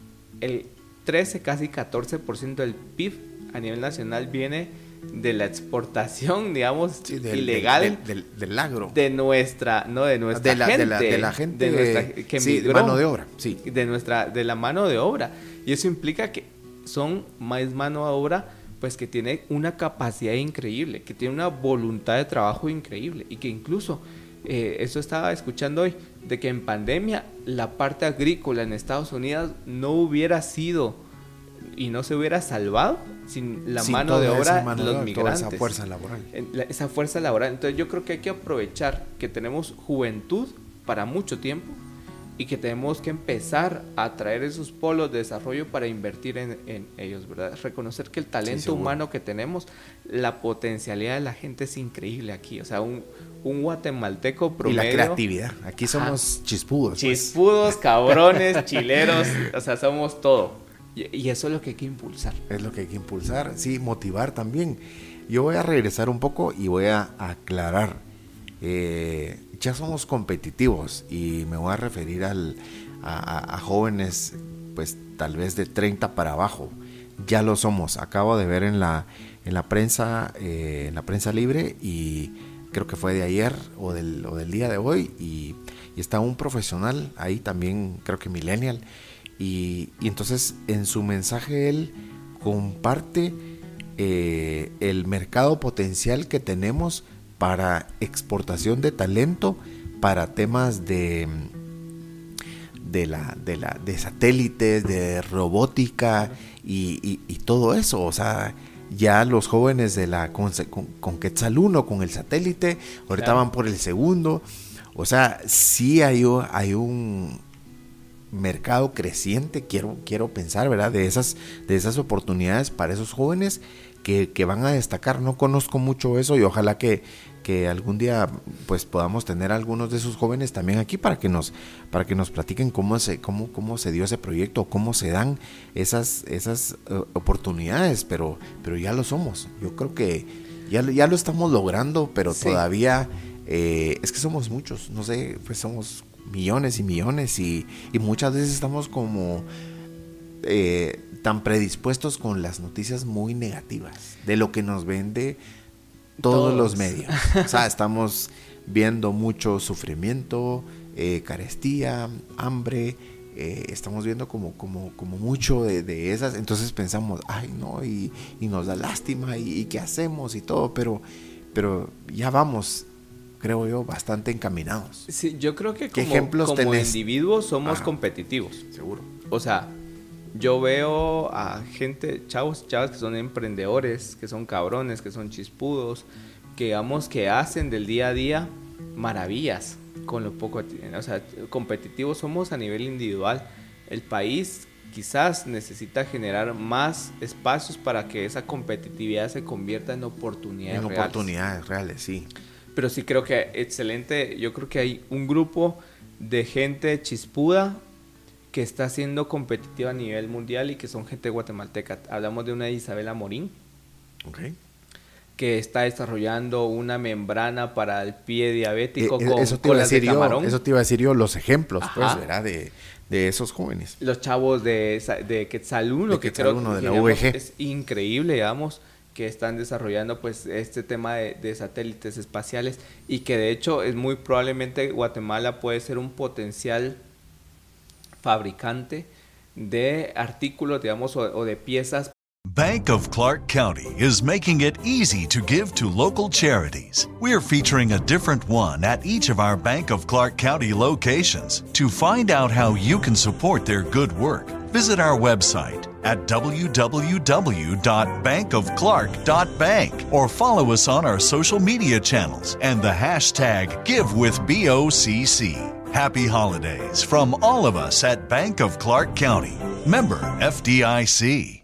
el 13, casi 14% del PIB a nivel nacional viene de la exportación, digamos, ilegal del, agro. De nuestra, no de nuestra la, gente. De la, gente. De que sí, mano de obra, sí. De nuestra, de la mano de obra. Y eso implica que son más mano de obra, pues que tiene una capacidad increíble, que tiene una voluntad de trabajo increíble y que incluso eh, eso estaba escuchando hoy, de que en pandemia la parte agrícola en Estados Unidos no hubiera sido y no se hubiera salvado sin la mano de obra de los migrantes. esa fuerza laboral. Esa fuerza laboral. Entonces yo creo que hay que aprovechar que tenemos juventud para mucho tiempo y que tenemos que empezar a traer esos polos de desarrollo para invertir en, ellos, ¿verdad? Reconocer que el talento humano que tenemos, la potencialidad de la gente es increíble aquí. O sea, un, un guatemalteco promedio. Y la creatividad. Aquí somos chispudos. Pues. Chispudos, cabrones, chileros. O sea, somos todo. Y, eso es lo que hay que impulsar. Es lo que hay que impulsar. Sí, motivar también. Yo voy a regresar un poco y voy a aclarar. Eh, ya somos competitivos y me voy a referir al, a, jóvenes pues tal vez de 30 para abajo. Ya lo somos. Acabo de ver en la, en la prensa, eh, en la prensa libre y creo que fue de ayer o del, o del día de hoy y, está un profesional ahí también, creo que millennial. Y, y entonces en su mensaje él comparte eh, el mercado potencial que tenemos para exportación de talento, para temas de, de, la, de, la, de satélites, de robótica y, todo eso. O sea, ya los jóvenes de la con, con, Quetzal 1, con el satélite, ahorita van por el segundo. O sea, sí hay, hay un mercado creciente, quiero, quiero pensar, ¿verdad? De esas, de esas oportunidades para esos jóvenes que, van a destacar. No conozco mucho eso y ojalá que, que algún día pues podamos tener algunos de esos jóvenes también aquí para que nos para que nos platiquen cómo se cómo cómo se dio ese proyecto cómo se dan esas esas eh, oportunidades pero pero ya lo somos. Yo creo que ya, ya lo estamos logrando pero todavía eh, es que somos muchos no sé pues somos millones y millones y, y muchas veces estamos como eh, tan predispuestos con las noticias muy negativas de lo que nos vende todos, los medios. o sea, estamos viendo mucho sufrimiento, eh, carestía, hambre, eh, estamos viendo como, como, como mucho de, esas, entonces pensamos, ay no, y, nos da lástima, y, qué hacemos y todo, pero, pero ya vamos, creo yo, bastante encaminados. Sí, yo creo que como, ejemplos como individuos somos competitivos. Seguro. O sea, yo veo a gente, chavos, chavas que son emprendedores, que son cabrones, que son chispudos, que digamos que hacen del día a día maravillas con lo poco, o sea, competitivos somos a nivel individual. El país quizás necesita generar más espacios para que esa competitividad se convierta en oportunidades en oportunidades reales, sí. Pero sí creo que excelente, yo creo que hay un grupo de gente chispuda que está siendo competitiva a nivel mundial y que son gente guatemalteca. Hablamos de una Isabela Morín, que está desarrollando una membrana para el pie diabético eh, con, eso te de camarón. eso te iba a decir yo, los ejemplos, pues. De, de, esos jóvenes. Los chavos de, de Quetzaluno, que creo de la es increíble, digamos que están desarrollando pues este tema de, de, satélites espaciales y que de hecho es muy probablemente Guatemala puede ser un potencial fabricante de artículos, digamos, o, o de piezas. Bank of Clark County is making it easy to give to local charities. We're featuring a different one at each of our Bank of Clark County locations. To find out how you can support their good work, visit our website at www.bankofclark.bank or follow us on our social media channels and the hashtag GiveWithBOCC. Happy holidays from all of us at Bank of Clark County. Member FDIC.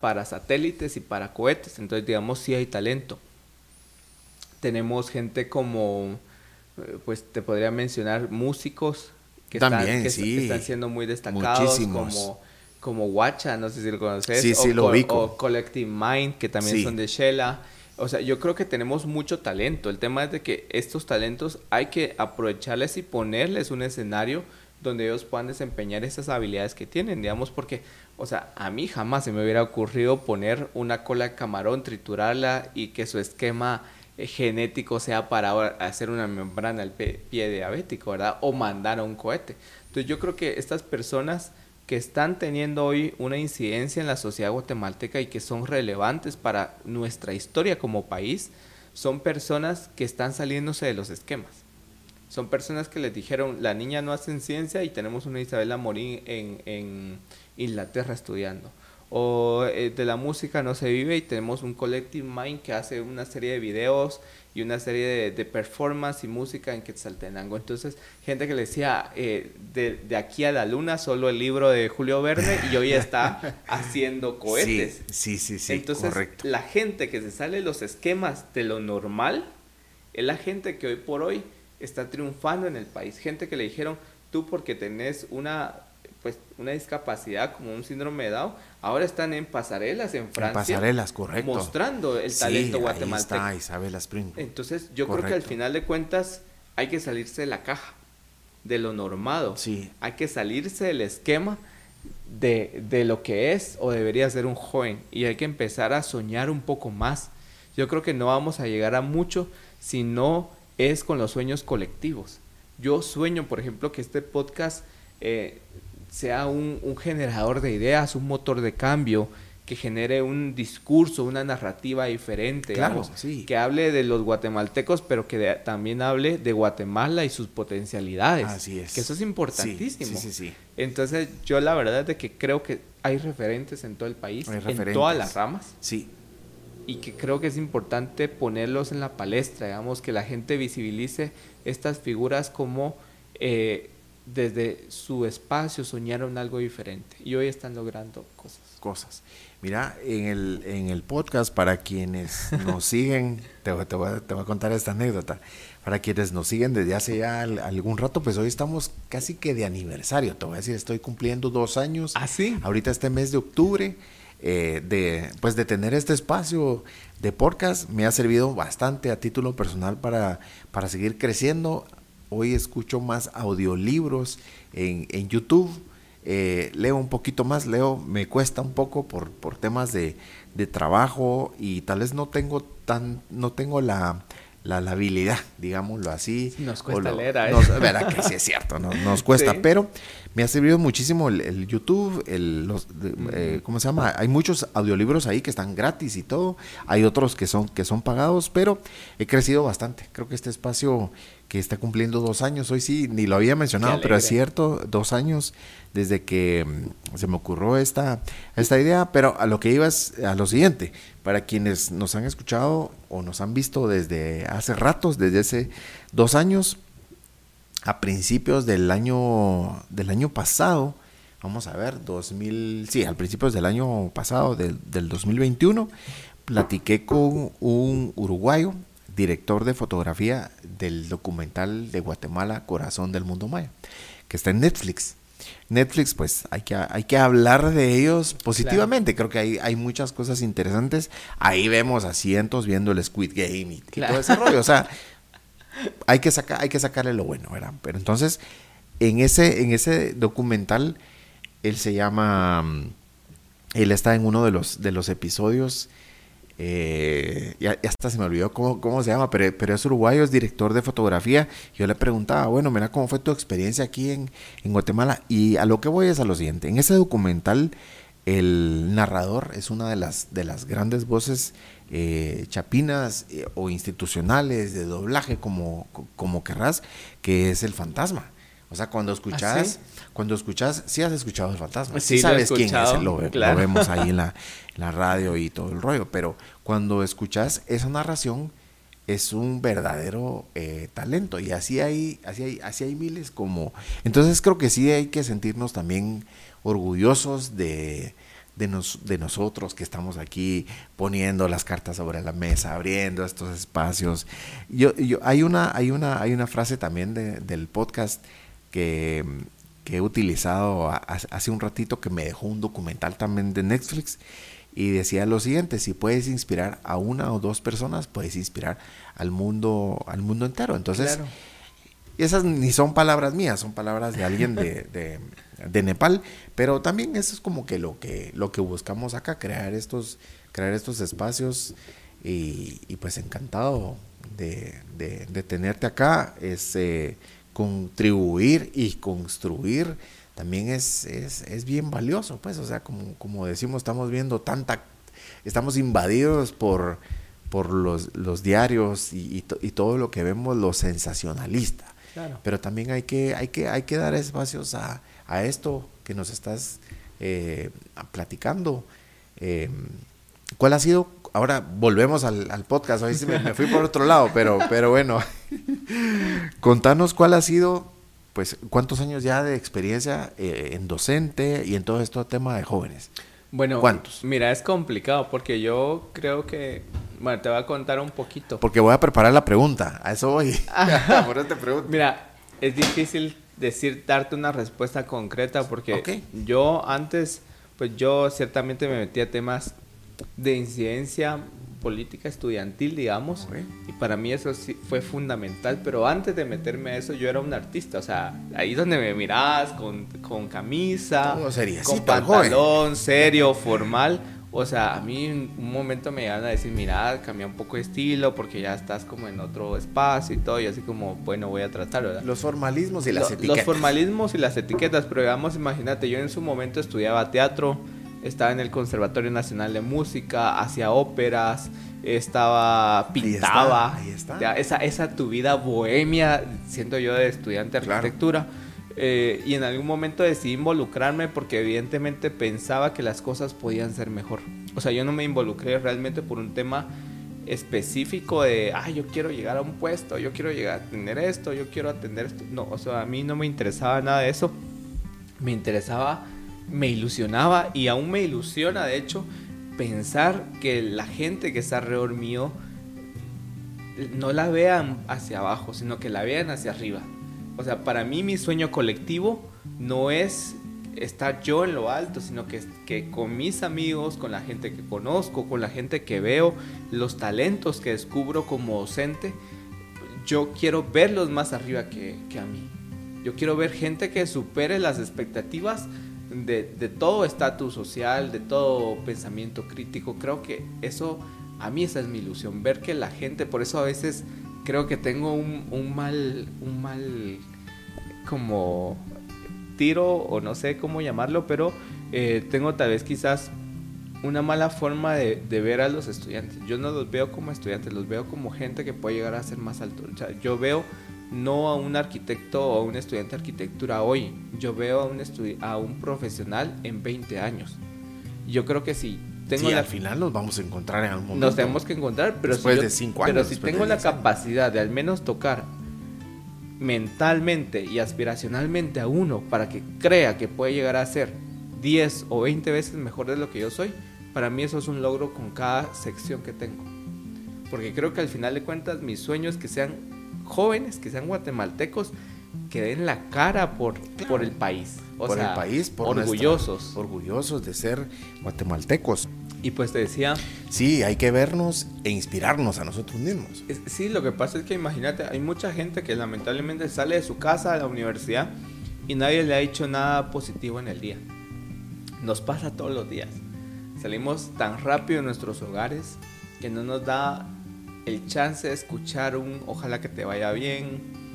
para satélites y para cohetes. Entonces, digamos, sí hay talento. Tenemos gente como, eh, pues te podría mencionar músicos que, También, están, sí. están siendo muy destacados, como, como Guacha, no sé si lo conoces, sí, sí, o, lo o Collective Mind, que también son de Shela. O sea, yo creo que tenemos mucho talento. El tema es de que estos talentos hay que aprovecharles y ponerles un escenario donde ellos puedan desempeñar esas habilidades que tienen, digamos, porque o sea, a mí jamás se me hubiera ocurrido poner una cola de camarón, triturarla y que su esquema eh, genético sea para hacer una membrana al pie diabético, ¿verdad? O mandar a un cohete. Entonces yo creo que estas personas que están teniendo hoy una incidencia en la sociedad guatemalteca y que son relevantes para nuestra historia como país, son personas que están saliéndose de los esquemas. Son personas que les dijeron, la niña no hace ciencia y tenemos una Isabela Morín en, en Inglaterra estudiando. o eh, de la música no se vive y tenemos un Collective Mind que hace una serie de videos y una serie de, de performance y música en Quetzaltenango. Entonces, gente que le decía, eh, de, de, aquí a la luna, solo el libro de Julio Verne y hoy está haciendo cohetes. Sí, sí, sí, Entonces, correcto. la gente que se sale de los esquemas de lo normal es la gente que hoy por hoy está triunfando en el país. Gente que le dijeron, tú porque tenés una pues una discapacidad como un síndrome de Down, ahora están en pasarelas en Francia. En pasarelas, correcto. Mostrando el talento sí, guatemalteco. Ahí está Spring. Entonces, yo correcto. creo que al final de cuentas hay que salirse de la caja, de lo normado. Sí. Hay que salirse del esquema de, de lo que es o debería ser un joven y hay que empezar a soñar un poco más. Yo creo que no vamos a llegar a mucho si no es con los sueños colectivos. Yo sueño, por ejemplo, que este podcast eh, sea un, un, generador de ideas, un motor de cambio, que genere un discurso, una narrativa diferente, claro, digamos, sí. que hable de los guatemaltecos, pero que de, también hable de Guatemala y sus potencialidades. Así es. Que eso es importantísimo. Sí, sí, sí, Entonces, yo la verdad es de que creo que hay referentes en todo el país, en todas las ramas. Sí. Y que creo que es importante ponerlos en la palestra, digamos, que la gente visibilice estas figuras como eh, desde su espacio soñaron algo diferente y hoy están logrando cosas. Cosas. Mira, en el, en el podcast, para quienes nos siguen, te, te, voy a, te, voy a, contar esta anécdota, para quienes nos siguen desde hace ya algún rato, pues hoy estamos casi que de aniversario, te voy a decir, estoy cumpliendo dos años. ¿Ah, sí? Ahorita este mes de octubre, eh, de, pues de tener este espacio de podcast, me ha servido bastante a título personal para, para seguir creciendo. Hoy escucho más audiolibros en, en YouTube. Eh, leo un poquito más, leo, me cuesta un poco por, por temas de, de, trabajo y tal vez no tengo tan, no tengo la, la, la habilidad, digámoslo así. Nos cuesta lo, leer a nos, verá que sí es cierto, no, nos cuesta, Sí. pero me ha servido muchísimo el, el YouTube, el, los, de- eh, ¿cómo se llama? Hay muchos audiolibros ahí que están gratis y todo, hay otros que son, que son pagados, pero he crecido bastante. Creo que este espacio que está cumpliendo dos años, hoy sí, ni lo había mencionado, pero es cierto, dos años desde que mm, se me ocurrió esta, esta idea, pero a lo que iba es a lo siguiente, para quienes nos han escuchado o nos han visto desde hace ratos, desde hace dos años, a principios del año del año pasado, vamos a ver, 2000, sí, al principios del año pasado, del, del 2021, platiqué con un uruguayo, director de fotografía del documental de Guatemala, Corazón del Mundo Maya, que está en Netflix. Netflix, pues hay que, hay que hablar de ellos positivamente. Creo que hay, hay muchas cosas interesantes. Ahí vemos a cientos viendo el Squid Game y, todo ese rollo. O sea, hay que, hay que sacarle lo bueno, ¿verdad? Pero entonces, en ese, en ese documental, él se llama. mm, Él está en uno de los, de los episodios. Eh, ya, hasta se me olvidó cómo, cómo se llama, pero, pero es uruguayo, es director de fotografía. Yo le preguntaba, bueno, mira cómo fue tu experiencia aquí en, en Guatemala. Y a lo que voy es a lo siguiente: en ese documental, el narrador es una de las, de las grandes voces eh, chapinas eh, o institucionales de doblaje, como, como querrás, que es el fantasma. O sea, cuando escuchas, sí? cuando escuchas, sí has escuchado el fantasma, Sí, sabes quién es, lo, ve- lo claro. vemos ahí en la, en la radio y todo el rollo, pero cuando escuchas esa narración es un verdadero eh, talento y así hay, así hay, así hay miles como, entonces creo que sí hay que sentirnos también orgullosos de, de, nos- de nosotros que estamos aquí poniendo las cartas sobre la mesa, abriendo estos espacios. Yo, yo, hay, una, hay, una, hay una frase también de- del podcast que, que he utilizado hace un ratito que me dejó un documental también de Netflix y decía lo siguiente, si puedes inspirar a una o dos personas, puedes inspirar al mundo, al mundo entero. Entonces, Claro. esas ni son palabras mías, son palabras de alguien de, de, de Nepal, pero también eso es como que lo que, lo que buscamos acá, crear estos, crear estos espacios y, y pues encantado de, de- de tenerte acá, es eh, contribuir y construir también es, es, es bien valioso, pues, o sea, como, como decimos, estamos viendo tanta, estamos invadidos por, por los, los diarios y, y to- y todo lo que vemos, lo sensacionalista. Claro. Pero también hay que, hay que, hay que dar espacios a, a esto que nos estás eh, platicando. Eh, ¿Cuál ha sido? Ahora volvemos al, podcast, hoy me, me, fui por otro lado, pero, pero bueno, contanos cuál ha sido, pues, cuántos años ya de experiencia eh, en docente y en todo este tema de jóvenes. Bueno, ¿cuántos? Mira, es complicado porque yo creo que bueno, te voy a contar un poquito. Porque voy a preparar la pregunta, a eso voy. Por eso te pregunto. Mira, es difícil decir, darte una respuesta concreta porque yo antes, pues yo ciertamente me metí a temas de incidencia política estudiantil, digamos, y para mí eso sí fue fundamental, pero antes de meterme a eso yo era un artista, o sea, ahí donde me mirabas con, con camisa, con pantalón serio, formal, o sea, a mí en un momento me iban a decir, mira, cambia un poco de estilo porque ya estás como en otro espacio y todo, y así como, bueno, voy a tratar, ¿verdad? Los formalismos y las etiquetas. Los formalismos y las etiquetas, pero digamos, imagínate, yo en su momento estudiaba teatro, estaba en el Conservatorio Nacional de Música, hacía óperas, estaba, pintaba. Ahí está, Esa, esa tu vida bohemia, siento yo de estudiante de arquitectura. Eh, y en algún momento decidí involucrarme porque evidentemente pensaba que las cosas podían ser mejor. O sea, yo no me involucré realmente por un tema específico de, ah, yo quiero llegar a un puesto, yo quiero llegar a tener esto, yo quiero atender esto. No, o sea, a mí no me interesaba nada de eso. Me interesaba, me ilusionaba y aún me ilusiona, de hecho, pensar que la gente que está alrededor mío no la vean hacia abajo, sino que la vean hacia arriba o sea, para mí mi sueño colectivo no es estar yo en lo alto, sino que, que con mis amigos, con la gente que conozco, con la gente que veo, los talentos que descubro como docente, yo quiero verlos más arriba que, que a mí. Yo quiero ver gente que supere las expectativas de, todo estatus social, de todo pensamiento crítico. Creo que eso, a mí esa es mi ilusión, ver que la gente, por eso a veces creo que tengo un, mal, un mal como tiro o no sé cómo llamarlo, pero eh, tengo tal vez quizás una mala forma de, ver a los estudiantes. Yo no los veo como estudiantes, los veo como gente que puede llegar a ser más alto. yo veo no a un arquitecto o a un estudiante de arquitectura hoy, yo veo a un, a un profesional en 20 años. Yo creo que si tengo al final nos vamos a encontrar en algún momento. Nos tenemos que encontrar, pero después de cinco años. Pero si tengo la capacidad de al menos tocar mentalmente y aspiracionalmente a uno para que crea que puede llegar a ser 10 o 20 veces mejor de lo que yo soy, para mí eso es un logro con cada sección que tengo. Porque creo que al final de cuentas mi sueño es que sean jóvenes, que sean guatemaltecos, que den la cara por, por el país. O por el país, por orgullosos. orgullosos de ser guatemaltecos. Y pues te decía... Sí, hay que vernos e inspirarnos a nosotros mismos. sí, lo que pasa es que imagínate, hay mucha gente que lamentablemente sale de su casa a la universidad y nadie le ha dicho nada positivo en el día. Nos pasa todos los días. Salimos tan rápido de nuestros hogares que no nos da el chance de escuchar un ojalá que te vaya bien,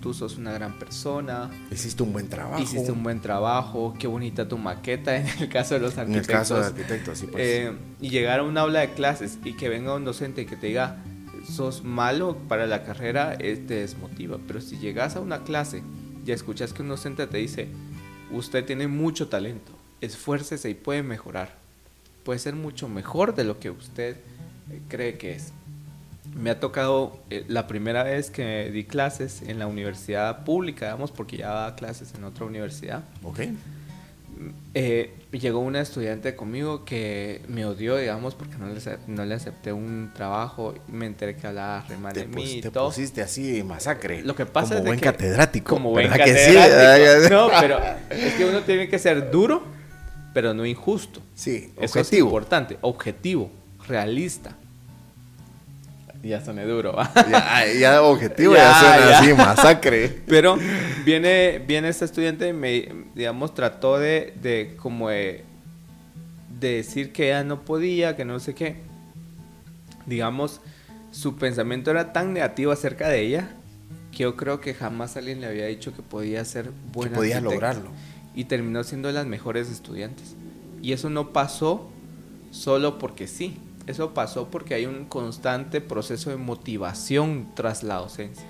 tú, sos una gran persona. Hiciste un buen trabajo. Hiciste un buen trabajo, qué bonita tu maqueta en el caso de los arquitectos. En el caso de arquitectos, sí, pues. Eh, y llegar a un aula de clases y que venga un docente y que te diga, sos malo para la carrera, te desmotiva. Pero si llegas a una clase y escuchas que un docente te dice, usted tiene mucho talento, esfuércese y puede mejorar. Puede ser mucho mejor de lo que usted cree que es me ha tocado eh, la primera vez que di clases en la universidad pública, digamos, porque ya daba clases en otra universidad. Ok. Eh, llegó una estudiante conmigo que me odió, digamos, porque no le, no le acepté un trabajo. Me enteré que hablaba re mal de mí. Te todo. pusiste así masacre. Lo que pasa como es buen catedrático. Como buen catedrático. No, pero es que uno tiene que ser duro, pero no injusto. Sí, objetivo. Es importante. Objetivo, realista ya soné duro. Ya, objetivo, ya, suena así, masacre. Pero viene, viene este estudiante y me, digamos, trató de, de como de, decir que ella no podía, que no sé qué. Digamos, su pensamiento era tan negativo acerca de ella que yo creo que jamás alguien le había dicho que podía ser buena. Que podía lograrlo. Y terminó siendo de las mejores estudiantes. Y eso no pasó solo porque sí eso pasó porque hay un constante proceso de motivación tras la docencia.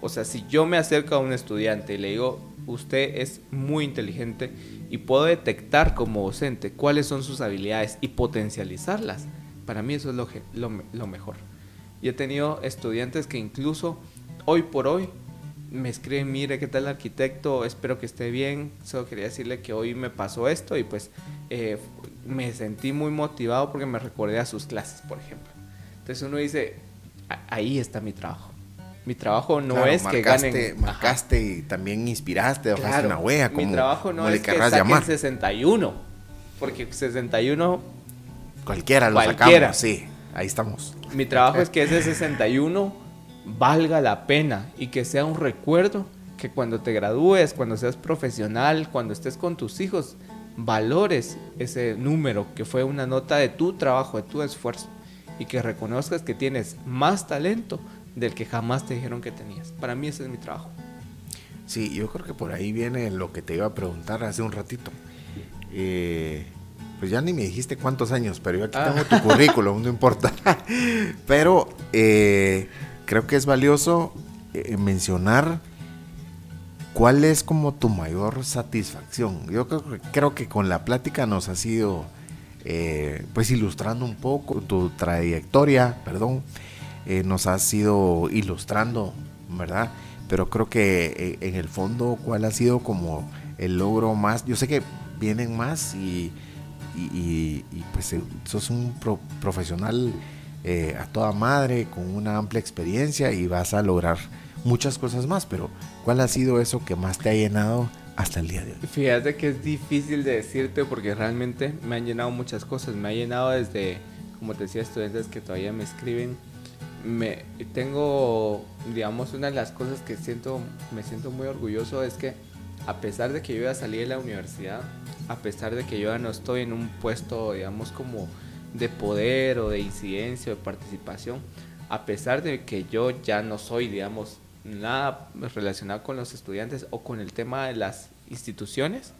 O sea, si yo me acerco a un estudiante y le digo, usted es muy inteligente y puedo detectar como docente cuáles son sus habilidades y potencializarlas, para mí eso es lo, lo, mejor. Y he tenido estudiantes que incluso hoy por hoy me escriben, mire, ¿qué tal arquitecto? Espero que esté bien. Solo quería decirle que hoy me pasó esto y pues eh, me sentí muy motivado porque me recordé a sus clases, por ejemplo. Entonces uno dice, ahí está mi trabajo. Mi trabajo no es que ganen. Marcaste y también inspiraste, dejaste una huella. Como, mi trabajo no es que saquen llamar. 61. Porque 61. Cualquiera lo cualquiera. sacamos, sí. Ahí estamos. Mi trabajo es que ese 61 valga la pena y que sea un recuerdo que cuando te gradúes, cuando seas profesional, cuando estés con tus hijos, valores ese número que fue una nota de tu trabajo, de tu esfuerzo y que reconozcas que tienes más talento del que jamás te dijeron que tenías. Para mí ese es mi trabajo. Sí, yo creo que por ahí viene lo que te iba a preguntar hace un ratito. Eh, pues ya ni me dijiste cuántos años, pero yo aquí tengo tu ah. currículum, no importa. pero eh, creo que es valioso eh, mencionar cuál es como tu mayor satisfacción. Yo creo, creo que con la plática nos ha sido pues ilustrando un poco tu trayectoria, perdón, eh, nos has ido ilustrando, ¿verdad? Pero creo que eh, en el fondo, ¿cuál ha sido como el logro más? Yo sé que vienen más y, y, pues eh, sos un profesional a toda madre, con una amplia experiencia y vas a lograr muchas cosas más, pero ¿cuál ha sido eso que más te ha llenado hasta el día de hoy? Fíjate que es difícil de decirte porque realmente me han llenado muchas cosas. Me ha llenado desde, como te decía, estudiantes que todavía me escriben me tengo, digamos, una de las cosas que siento, me siento muy orgulloso es que a pesar de que yo ya salí de la universidad, a pesar de que yo ya no estoy en un puesto, digamos, como de poder o de incidencia o de participación, a pesar de que yo ya no soy, digamos, nada relacionado con los estudiantes o con el tema de las instituciones,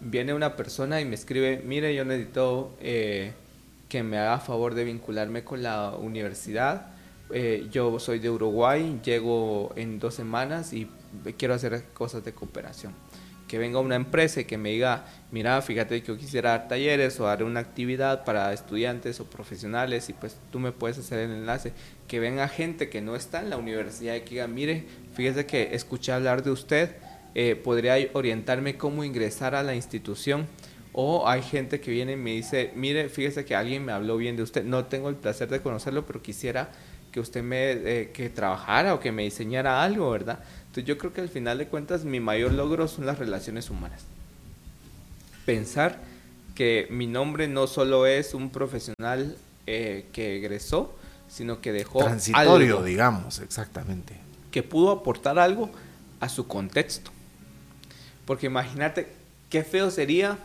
viene una persona y me escribe, mire, yo necesito eh, que me haga favor de vincularme con la universidad. Eh, yo soy de Uruguay, llego en dos semanas y quiero hacer cosas de cooperación. Que venga una empresa y que me diga, mira, fíjate que yo quisiera dar talleres o dar una actividad para estudiantes o profesionales y pues tú me puedes hacer el enlace. Que venga gente que no está en la universidad y que diga, mire, fíjese que escuché hablar de usted, eh, podría orientarme cómo ingresar a la institución o hay gente que viene y me dice, mire, fíjese que alguien me habló bien de usted, no tengo el placer de conocerlo, pero quisiera que usted me eh, que trabajara o que me diseñara algo, ¿verdad? Entonces yo creo que al final de cuentas mi mayor logro son las relaciones humanas. Pensar que mi nombre no solo es un profesional eh, que egresó, sino que dejó transitorio, digamos, exactamente, que pudo aportar algo a su contexto. Porque imagínate qué feo sería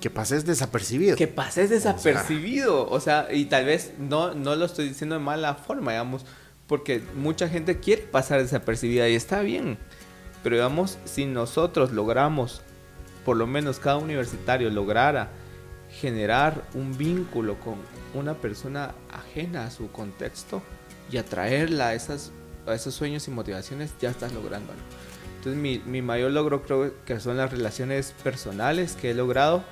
que pases desapercibido. Que pases desapercibido. O sea, y tal vez no, no lo estoy diciendo de mala forma, digamos, porque mucha gente quiere pasar desapercibida y está bien. Pero digamos, si nosotros logramos, por lo menos cada universitario lograra generar un vínculo con una persona ajena a su contexto y atraerla a, esas, a esos sueños y motivaciones, ya estás lográndolo. Entonces mi, mi mayor logro creo que son las relaciones personales que he logrado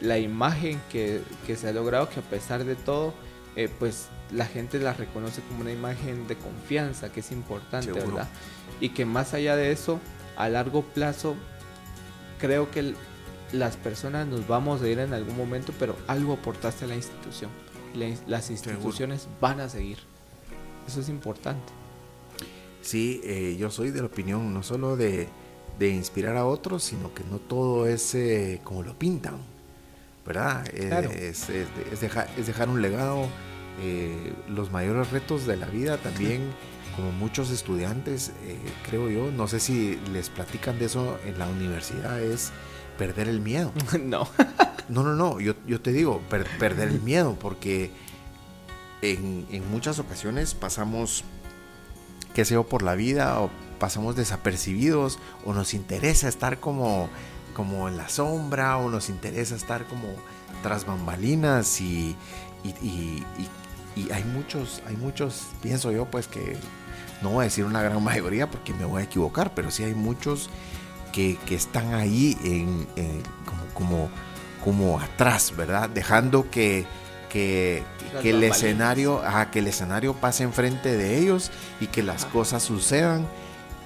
la imagen que, se ha logrado, que a pesar de todo, eh, pues la gente la reconoce como una imagen de confianza, que es importante, ¿verdad? Y que más allá de eso, a largo plazo, creo que las personas nos vamos a ir en algún momento, pero algo aportaste a la institución. las instituciones van a seguir. Eso es importante. Sí, eh, yo soy de la opinión no solo de, inspirar a otros, sino que no todo es eh, como lo pintan. ¿verdad? Eh, es, es, dejar, un legado. Eh, los mayores retos de la vida también, como muchos estudiantes, eh, creo yo, no sé si les platican de eso en la universidad, es perder el miedo. No. no, no, no, yo, yo te digo, perder el miedo, porque en, en muchas ocasiones pasamos, qué sé yo, por la vida o pasamos desapercibidos o nos interesa estar como como en la sombra o nos interesa estar como tras bambalinas y, y, hay muchos, hay muchos, pienso yo, pues que no voy a decir una gran mayoría porque me voy a equivocar, pero sí hay muchos que, están ahí en, como, como, atrás, ¿verdad? Dejando que, que, el escenario, que el escenario pase enfrente de ellos y que las cosas sucedan.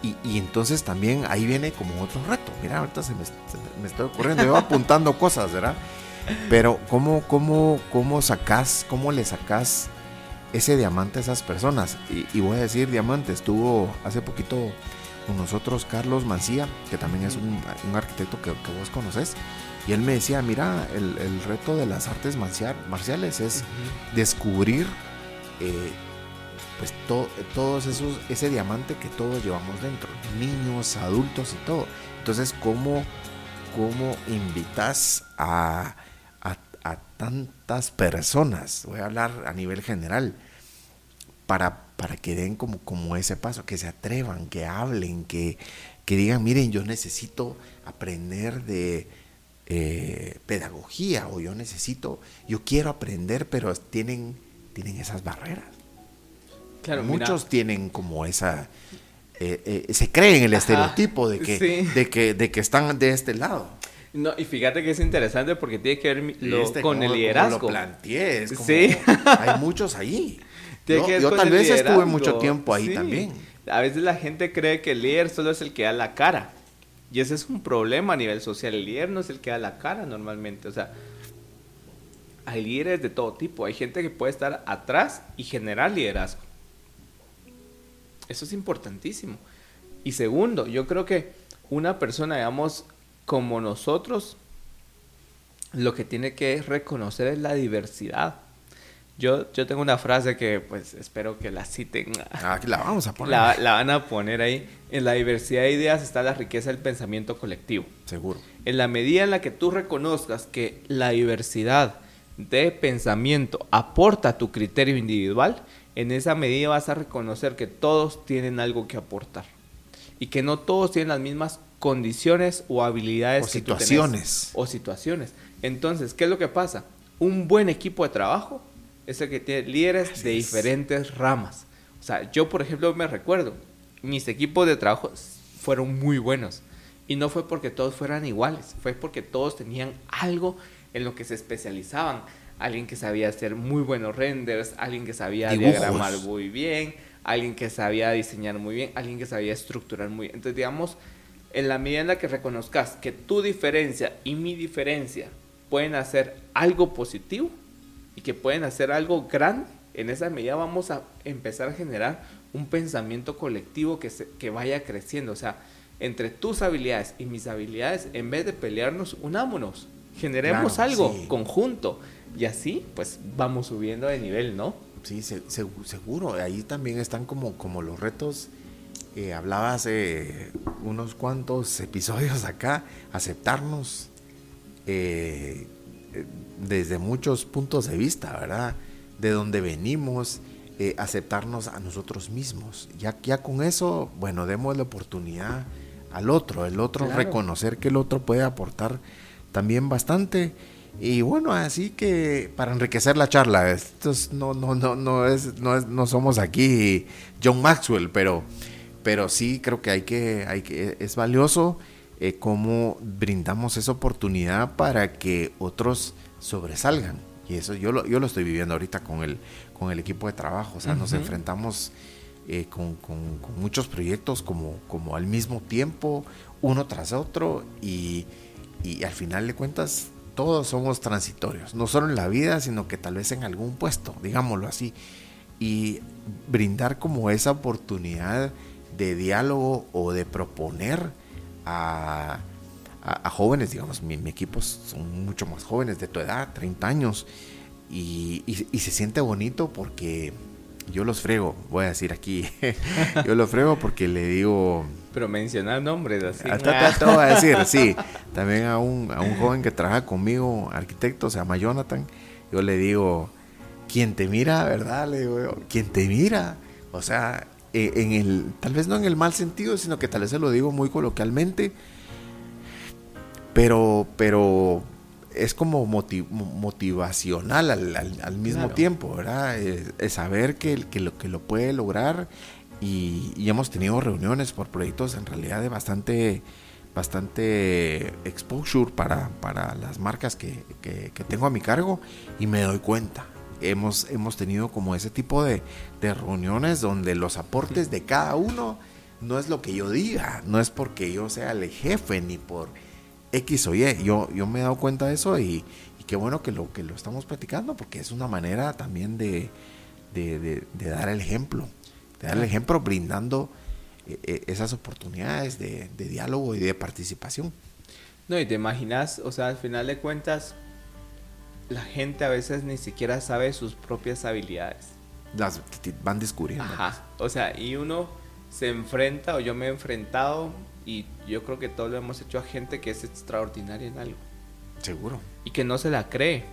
Y, entonces también ahí viene como otro reto. Mira, ahorita se me, me estoy ocurriendo, yo apuntando cosas, ¿verdad? Pero ¿cómo, cómo, cómo sacas, cómo le sacas ese diamante a esas personas? Y, voy a decir diamante, estuvo hace poquito con nosotros Carlos Mancía, que también es un, arquitecto que, vos conoces, y él me decía, mira, el, reto de las artes marciales es descubrir eh, pues todos esos, ese diamante que todos llevamos dentro, niños, adultos y todo. Entonces, ¿cómo, cómo invitas a, a, tantas personas? Voy a hablar a nivel general, para, para que den como, como ese paso, que se atrevan, que hablen, que, que digan, miren, yo necesito aprender de eh, pedagogía o yo necesito, yo quiero aprender, pero tienen, tienen esas barreras. Muchos tienen como esa... Eh, eh, se creen el estereotipo de que, de, que, de que están de este lado. No, y fíjate que es interesante porque tiene que ver este, con el liderazgo. Como lo planteé, sí. hay muchos ahí. yo, tal vez estuve mucho tiempo ahí también. A veces la gente cree que el líder solo es el que da la cara. Y ese es un problema a nivel social. El líder no es el que da la cara normalmente. O sea, hay líderes de todo tipo. Hay gente que puede estar atrás y generar liderazgo. Eso es importantísimo. Y segundo, yo creo que una persona, digamos, como nosotros, lo que tiene que reconocer es la diversidad. Yo, yo tengo una frase que pues espero que la citen. Ah, la vamos a poner. La, la, van a poner ahí. En la diversidad de ideas está la riqueza del pensamiento colectivo. Seguro. En la medida en la que tú reconozcas que la diversidad de pensamiento aporta a tu criterio individual, en esa medida vas a reconocer que todos tienen algo que aportar y que no todos tienen las mismas condiciones o habilidades o situaciones o situaciones. Entonces, ¿qué es lo que pasa? Un buen equipo de trabajo es el que tiene líderes de diferentes ramas. O sea, yo por ejemplo me recuerdo, mis equipos de trabajo fueron muy buenos y no fue porque todos fueran iguales, fue porque todos tenían algo en lo que se especializaban alguien que sabía hacer muy buenos renders, alguien que sabía diagramar muy bien, alguien que sabía diseñar muy bien, alguien que sabía estructurar muy bien. Entonces, digamos, en la medida en la que reconozcas que tu diferencia y mi diferencia pueden hacer algo positivo y que pueden hacer algo grande, en esa medida vamos a empezar a generar un pensamiento colectivo que, se, que vaya creciendo. O sea, entre tus habilidades y mis habilidades, en vez de pelearnos, unámonos, generemos algo conjunto. Y así, pues vamos subiendo de nivel, ¿no? Sí, seguro. Ahí también están como, como los retos. Eh, hablabas de unos cuantos episodios acá, aceptarnos eh, desde muchos puntos de vista, ¿verdad? De donde venimos, eh, aceptarnos a nosotros mismos. Ya, ya con eso, bueno, demos la oportunidad al otro, el otro, reconocer que el otro puede aportar también bastante y bueno, así que para enriquecer la charla, estos no, no, no, no, es, no, es, no somos aquí John Maxwell, pero, pero sí creo que hay que, hay que es valioso eh, cómo brindamos esa oportunidad para que otros sobresalgan. Y eso yo lo, yo lo estoy viviendo ahorita con el, con el equipo de trabajo. O sea, nos enfrentamos eh, con, con, muchos proyectos como, como al mismo tiempo, uno tras otro, y, y al final de cuentas todos somos transitorios, no solo en la vida, sino que tal vez en algún puesto, digámoslo así, y brindar como esa oportunidad de diálogo o de proponer a, jóvenes, digamos, mi, equipo son mucho más jóvenes de tu edad, 30 años, y, y se siente bonito porque yo los frego, voy a decir aquí, yo los frego porque le digo, pero mencionar nombres así. Hasta te, voy a decir, sí. También a un, a un joven que trabaja conmigo, arquitecto, se llama Jonathan. Yo le digo, quien te mira, ¿verdad? Le digo, quien te mira. O sea, e, en el, tal vez no en el mal sentido, sino que tal vez se lo digo muy coloquialmente. Pero, pero es como motivacional al, al, mismo tiempo, ¿verdad? Es, saber que, que, lo, que lo puede lograr y, hemos tenido reuniones por proyectos en realidad de bastante, bastante exposure para, para las marcas que, que, tengo a mi cargo y me doy cuenta. Hemos, hemos tenido como ese tipo de, de reuniones donde los aportes de cada uno no es lo que yo diga, no es porque yo sea el jefe ni por X o Y. Yo, yo me he dado cuenta de eso y, qué bueno que lo, que lo estamos platicando porque es una manera también de, de, dar el ejemplo, de dar el ejemplo brindando eh, eh, esas oportunidades de, diálogo y de participación. No, y te imaginas, o sea, al final de cuentas, la gente a veces ni siquiera sabe sus propias habilidades. Las van descubriendo. Ajá, o sea, y uno se enfrenta, o yo me he enfrentado, y yo creo que todos lo hemos hecho a gente que es extraordinaria en algo. Seguro. Y que no se la cree.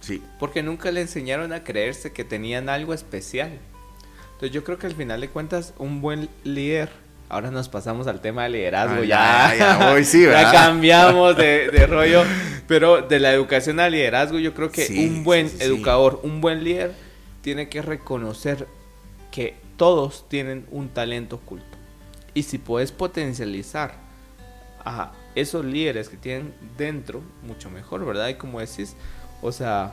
Sí. Porque nunca le enseñaron a creerse que tenían algo especial. Entonces yo creo que al final de cuentas un buen líder, ahora nos pasamos al tema de liderazgo, ah, ya, ya, hoy sí, ya cambiamos de, rollo, pero de la educación al liderazgo yo creo que un buen educador, un buen líder tiene que reconocer que todos tienen un talento oculto. Y si puedes potencializar a esos líderes que tienen dentro, mucho mejor, ¿verdad? Y como decís, o sea,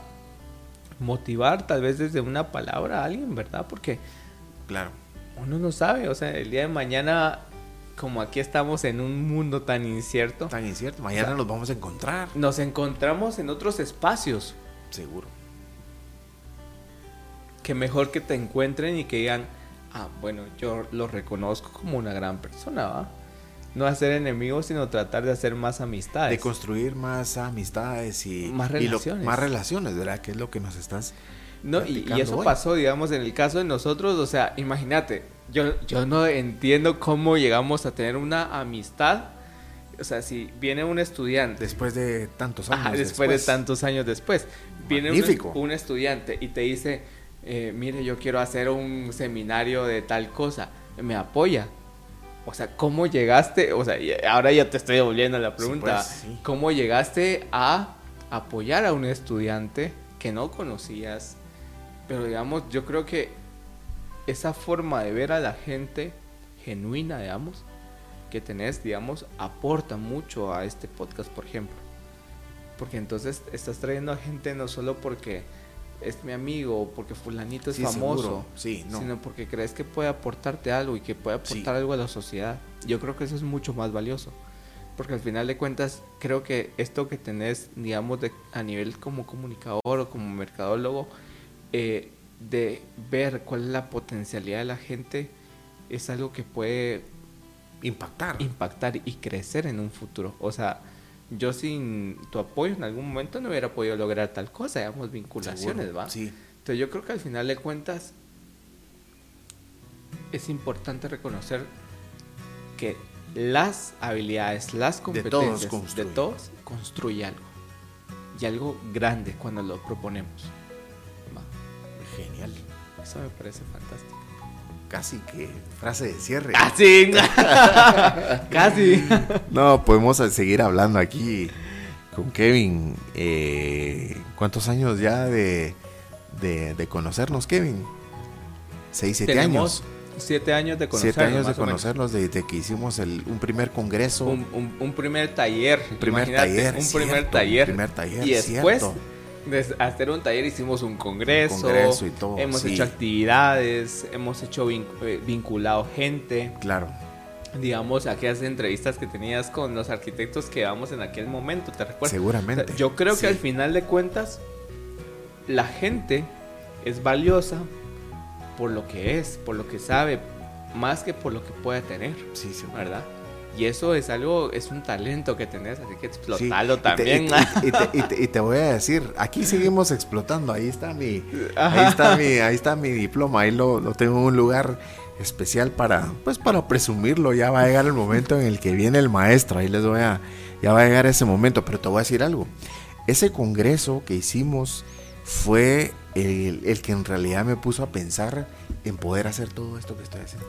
motivar tal vez desde una palabra a alguien, ¿verdad? Porque, claro, uno no sabe, o sea, el día de mañana, como aquí estamos en un mundo tan incierto. Tan incierto, mañana nos vamos a encontrar. Nos encontramos en otros espacios. Seguro. Que mejor que te encuentren y que digan, ah, bueno, yo lo reconozco como una gran persona, ¿va? no hacer enemigos, sino tratar de hacer más amistades. De construir más amistades y más relaciones. más relaciones, ¿verdad? Que es lo que nos estás. No, y, eso pasó, digamos, en el caso de nosotros, o sea, imagínate, yo, yo no entiendo cómo llegamos a tener una amistad. O sea, si viene un estudiante. Después de tantos años. después, de tantos años después. Viene un, estudiante y te dice, eh, mire, yo quiero hacer un seminario de tal cosa. Me apoya o sea, ¿cómo llegaste? O sea, ahora ya te estoy devolviendo la pregunta. Pues, ¿Cómo llegaste a apoyar a un estudiante que no conocías? Pero digamos, yo creo que esa forma de ver a la gente genuina, digamos, que tenés, digamos, aporta mucho a este podcast, por ejemplo. Porque entonces estás trayendo a gente no solo porque es mi amigo porque fulanito es famoso, sí, sino porque crees que puede aportarte algo y que puede aportar algo a la sociedad. Yo creo que eso es mucho más valioso. Porque al final de cuentas, creo que esto que tenés, digamos, de, a nivel como comunicador o como mercadólogo, eh, de ver cuál es la potencialidad de la gente, es algo que puede impactar. Impactar y crecer en un futuro. O sea, yo sin tu apoyo en algún momento no hubiera podido lograr tal cosa, digamos, vinculaciones, ¿va? Sí. Entonces yo creo que al final de cuentas es importante reconocer que las habilidades, las competencias de todos, construye algo. Y algo grande cuando lo proponemos. Genial. Eso me parece fantástico casi que frase de cierre. Casi. casi. No, podemos seguir hablando aquí con Kevin. Eh, ¿Cuántos años ya de, de, conocernos, Kevin? ¿Seis, siete años? Siete años de conocernos. Siete años de conocernos desde que hicimos el, un primer congreso. Un, primer taller. Un primer taller. Un primer taller. Un primer taller. Y después hacer un taller hicimos un congreso, y todo, hemos hecho actividades, hemos hecho eh, vinculado gente. Claro. Digamos, aquellas entrevistas que tenías con los arquitectos que vamos en aquel momento, ¿te recuerdas? Seguramente. yo creo que al final de cuentas, la gente es valiosa por lo que es, por lo que sabe, más que por lo que puede tener. Sí, sí. ¿Verdad? Y eso es algo, es un talento que tenés, así que explotalo también. Y te, voy a decir, aquí seguimos explotando, ahí está mi, ahí está mi, ahí está mi diploma, ahí lo, tengo en un lugar especial para, pues para presumirlo, ya va a llegar el momento en el que viene el maestro, ahí les voy a, ya va a llegar ese momento, pero te voy a decir algo, ese congreso que hicimos fue el, que en realidad me puso a pensar en poder hacer todo esto que estoy haciendo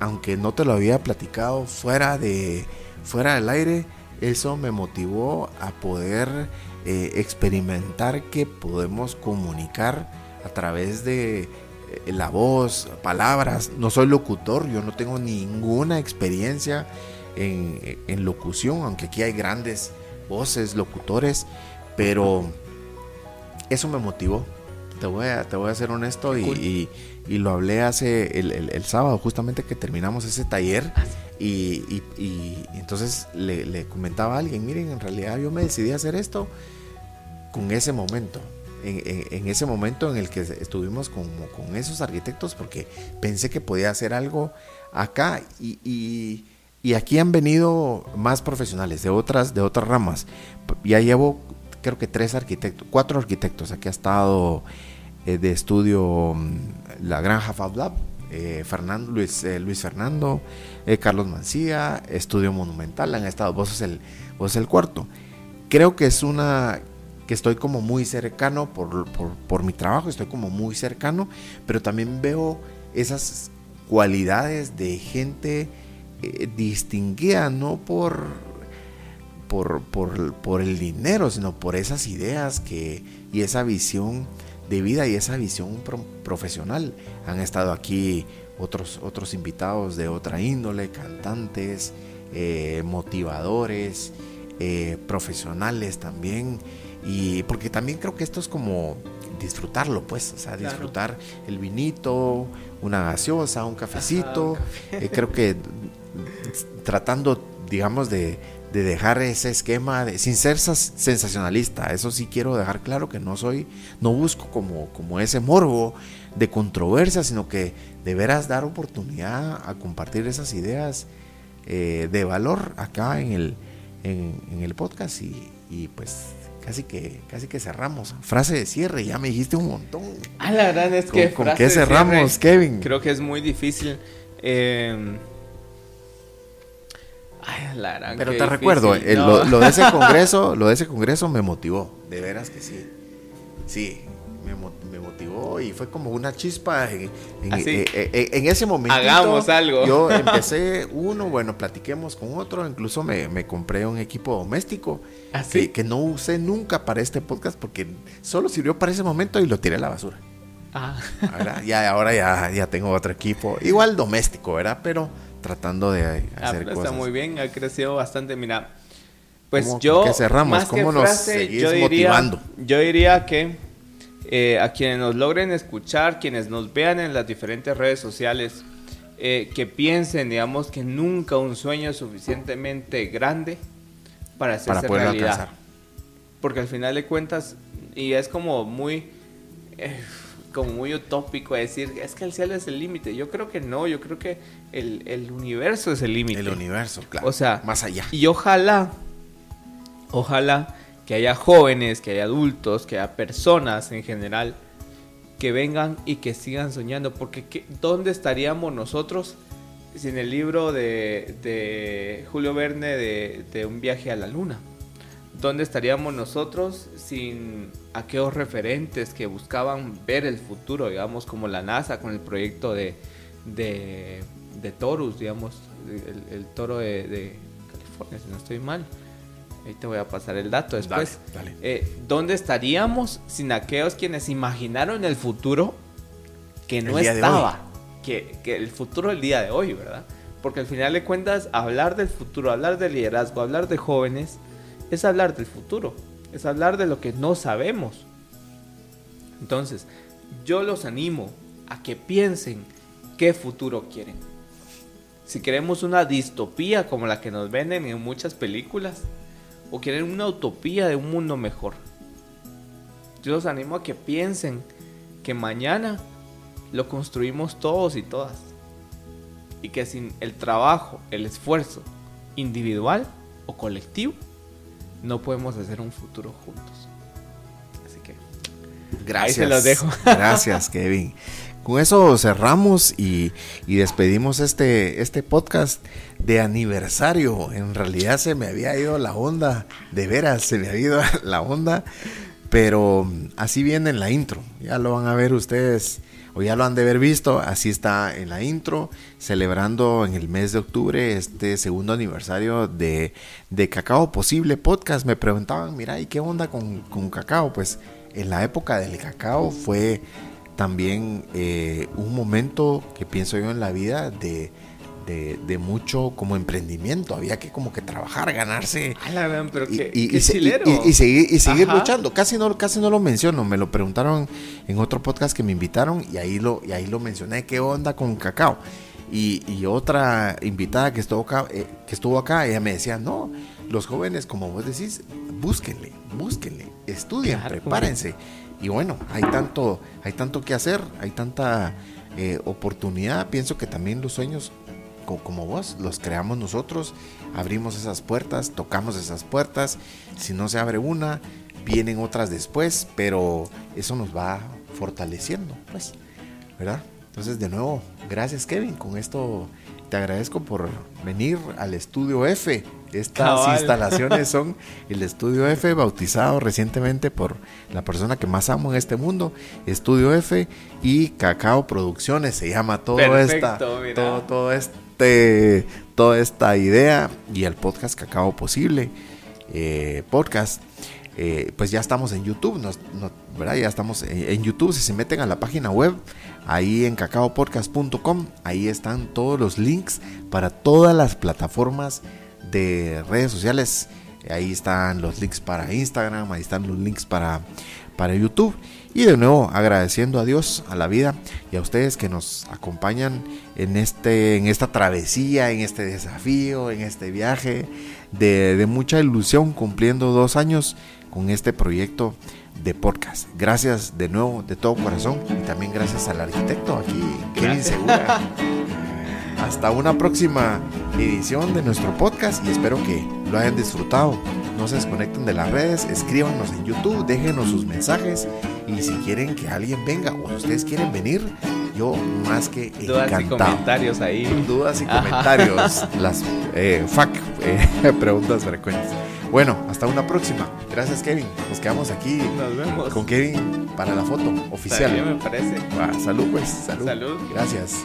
aunque no te lo había platicado fuera, de, fuera del aire, eso me motivó a poder eh, experimentar que podemos comunicar a través de eh, la voz, palabras. No soy locutor, yo no tengo ninguna experiencia en, locución, aunque aquí hay grandes voces, locutores, pero eso me motivó. Te voy a, te voy a ser honesto y, lo hablé hace el, sábado, justamente que terminamos ese taller. Ah, y, entonces le, comentaba a alguien, miren, en realidad yo me decidí a hacer esto con ese momento. En, ese momento en el que estuvimos con, con, esos arquitectos porque pensé que podía hacer algo acá y, y aquí han venido más profesionales de otras, de otras ramas. Ya llevo, creo que tres arquitectos, cuatro arquitectos. Aquí ha estado eh, de estudio mm, la Granja Fab Lab, eh, Fernando, Luis, eh, Luis Fernando, Carlos Mancía, Estudio Monumental. Han estado, vos sos, el, vos el cuarto. Creo que es una que estoy como muy cercano por, por, por mi trabajo, estoy como muy cercano, pero también veo esas cualidades de gente eh, distinguía no por, por, por, el dinero, sino por esas ideas que, y esa visión de vida y esa visión profesional. Han estado aquí otros, otros invitados de otra índole, cantantes, eh, motivadores, eh, profesionales también. Y porque también creo que esto es como disfrutarlo, pues, o sea, disfrutar el vinito, una gaseosa, un cafecito. creo que tratando, digamos, de, dejar ese esquema de, sin ser sensacionalista. Eso sí quiero dejar claro que no soy, no busco como, como ese morbo de controversia, sino que de veras dar oportunidad a compartir esas ideas eh, de valor acá en el, en, el podcast y, pues casi que casi que cerramos. Frase de cierre, ya me dijiste un montón. Ah, la verdad es que ¿Con, qué cerramos, Kevin? Creo que es muy difícil. Eh, pero te recuerdo, lo, de ese congreso, lo de ese congreso me motivó, de veras que sí. Sí, me, motivó y fue como una chispa en, eh, eh, ese momento. Hagamos algo. Yo empecé uno, bueno, platiquemos con otro, incluso me, compré un equipo doméstico ¿Así? ¿Ah, que, no usé nunca para este podcast porque solo sirvió para ese momento y lo tiré a la basura. Ah. Ya, ahora ya, ya tengo otro equipo, igual doméstico, ¿verdad? Pero tratando de ah, hacer cosas. Está muy bien, ha crecido bastante. Mira, pues yo. Que cerramos? ¿Cómo nos seguís yo diría, motivando? Yo diría que eh, a quienes nos logren escuchar, quienes nos vean en las diferentes redes sociales, eh, que piensen, digamos, que nunca un sueño es suficientemente grande para hacerse para realidad. Alcanzar. Porque al final de cuentas, y es como muy. Eh, como muy utópico decir, es que el cielo es el límite. Yo creo que no, yo creo que el, universo es el límite. El universo, claro. O sea, más allá. Y ojalá, ojalá que haya jóvenes, que haya adultos, que haya personas en general que vengan y que sigan soñando. Porque ¿dónde estaríamos nosotros sin el libro de, Julio Verne de Un viaje a la luna? ¿Dónde estaríamos nosotros sin aquellos referentes que buscaban ver el futuro, digamos, como la NASA con el proyecto de, de, de Torus, digamos, el, toro de, California, si no estoy mal? Ahí te voy a pasar el dato después. Eh, ¿Dónde estaríamos sin aquellos quienes imaginaron el futuro que no estaba? Que, que el futuro el día de hoy, ¿verdad? Porque al final de cuentas, hablar del futuro, hablar de liderazgo, hablar de jóvenes, es hablar del futuro, es hablar de lo que no sabemos. Entonces, yo los animo a que piensen qué futuro quieren. Si queremos una distopía como la que nos venden en muchas películas, o quieren una utopía de un mundo mejor. Yo los animo a que piensen que mañana lo construimos todos y todas. Y que sin el trabajo, el esfuerzo individual o colectivo, no podemos hacer un futuro juntos. Así que gracias. se los dejo. gracias, Kevin. Con eso cerramos y, despedimos este, este podcast de aniversario. En realidad se me había ido la onda, de veras se me había ido la onda, pero así viene en la intro. Ya lo van a ver ustedes o ya lo han de haber visto, así está en la intro, celebrando en el mes de octubre este segundo aniversario de, de Cacao Posible Podcast. Me preguntaban, mira, ¿y qué onda con, con cacao? Pues en la época del cacao fue también eh, un momento que pienso yo en la vida de, de, mucho como emprendimiento. Había que como que trabajar, ganarse. y, seguir, y seguir luchando. Casi no, casi no lo menciono. Me lo preguntaron en otro podcast que me invitaron y ahí lo, y ahí lo mencioné. ¿Qué onda con cacao? Y, otra invitada que estuvo acá, eh, que estuvo acá, ella me decía, no, los jóvenes, como vos decís, búsquenle, búsquenle, estudien, prepárense. Y bueno, hay tanto, hay tanto que hacer, hay tanta eh, oportunidad. Pienso que también los sueños, como vos, los creamos nosotros, abrimos esas puertas, tocamos esas puertas. Si no se abre una, vienen otras después, pero eso nos va fortaleciendo, pues, ¿verdad? Entonces, de nuevo, gracias Kevin. Con esto te agradezco por venir al estudio F. Estas instalaciones son el estudio F, bautizado recientemente por la persona que más amo en este mundo, Estudio F y Cacao Producciones. Se llama todo esta, todo, todo toda esta idea y el podcast Cacao Posible. Eh, podcast eh, pues ya estamos en YouTube, ¿verdad? Ya estamos en, YouTube. Si se meten a la página web, ahí en cacaopodcast.com, ahí están todos los links para todas las plataformas de redes sociales. Ahí están los links para Instagram, ahí están los links para, para YouTube. Y de nuevo agradeciendo a Dios, a la vida y a ustedes que nos acompañan en, este, en esta travesía, en este desafío, en este viaje de, de mucha ilusión, cumpliendo dos años con este proyecto de podcast. Gracias de nuevo, de todo corazón, y también gracias al arquitecto aquí, Kevin Segura. Hasta una próxima edición de nuestro podcast y espero que lo hayan disfrutado. No se desconecten de las redes, escríbanos en YouTube, déjenos sus mensajes y si quieren que alguien venga o ustedes quieren venir, yo más que Dudas y comentarios ahí. Dudas y comentarios, las eh, eh, preguntas frecuentes. Bueno, hasta una próxima. Gracias, Kevin. Nos quedamos aquí Nos vemos. con Kevin para la foto oficial. me parece. salud, pues. Salud. Salud. Gracias.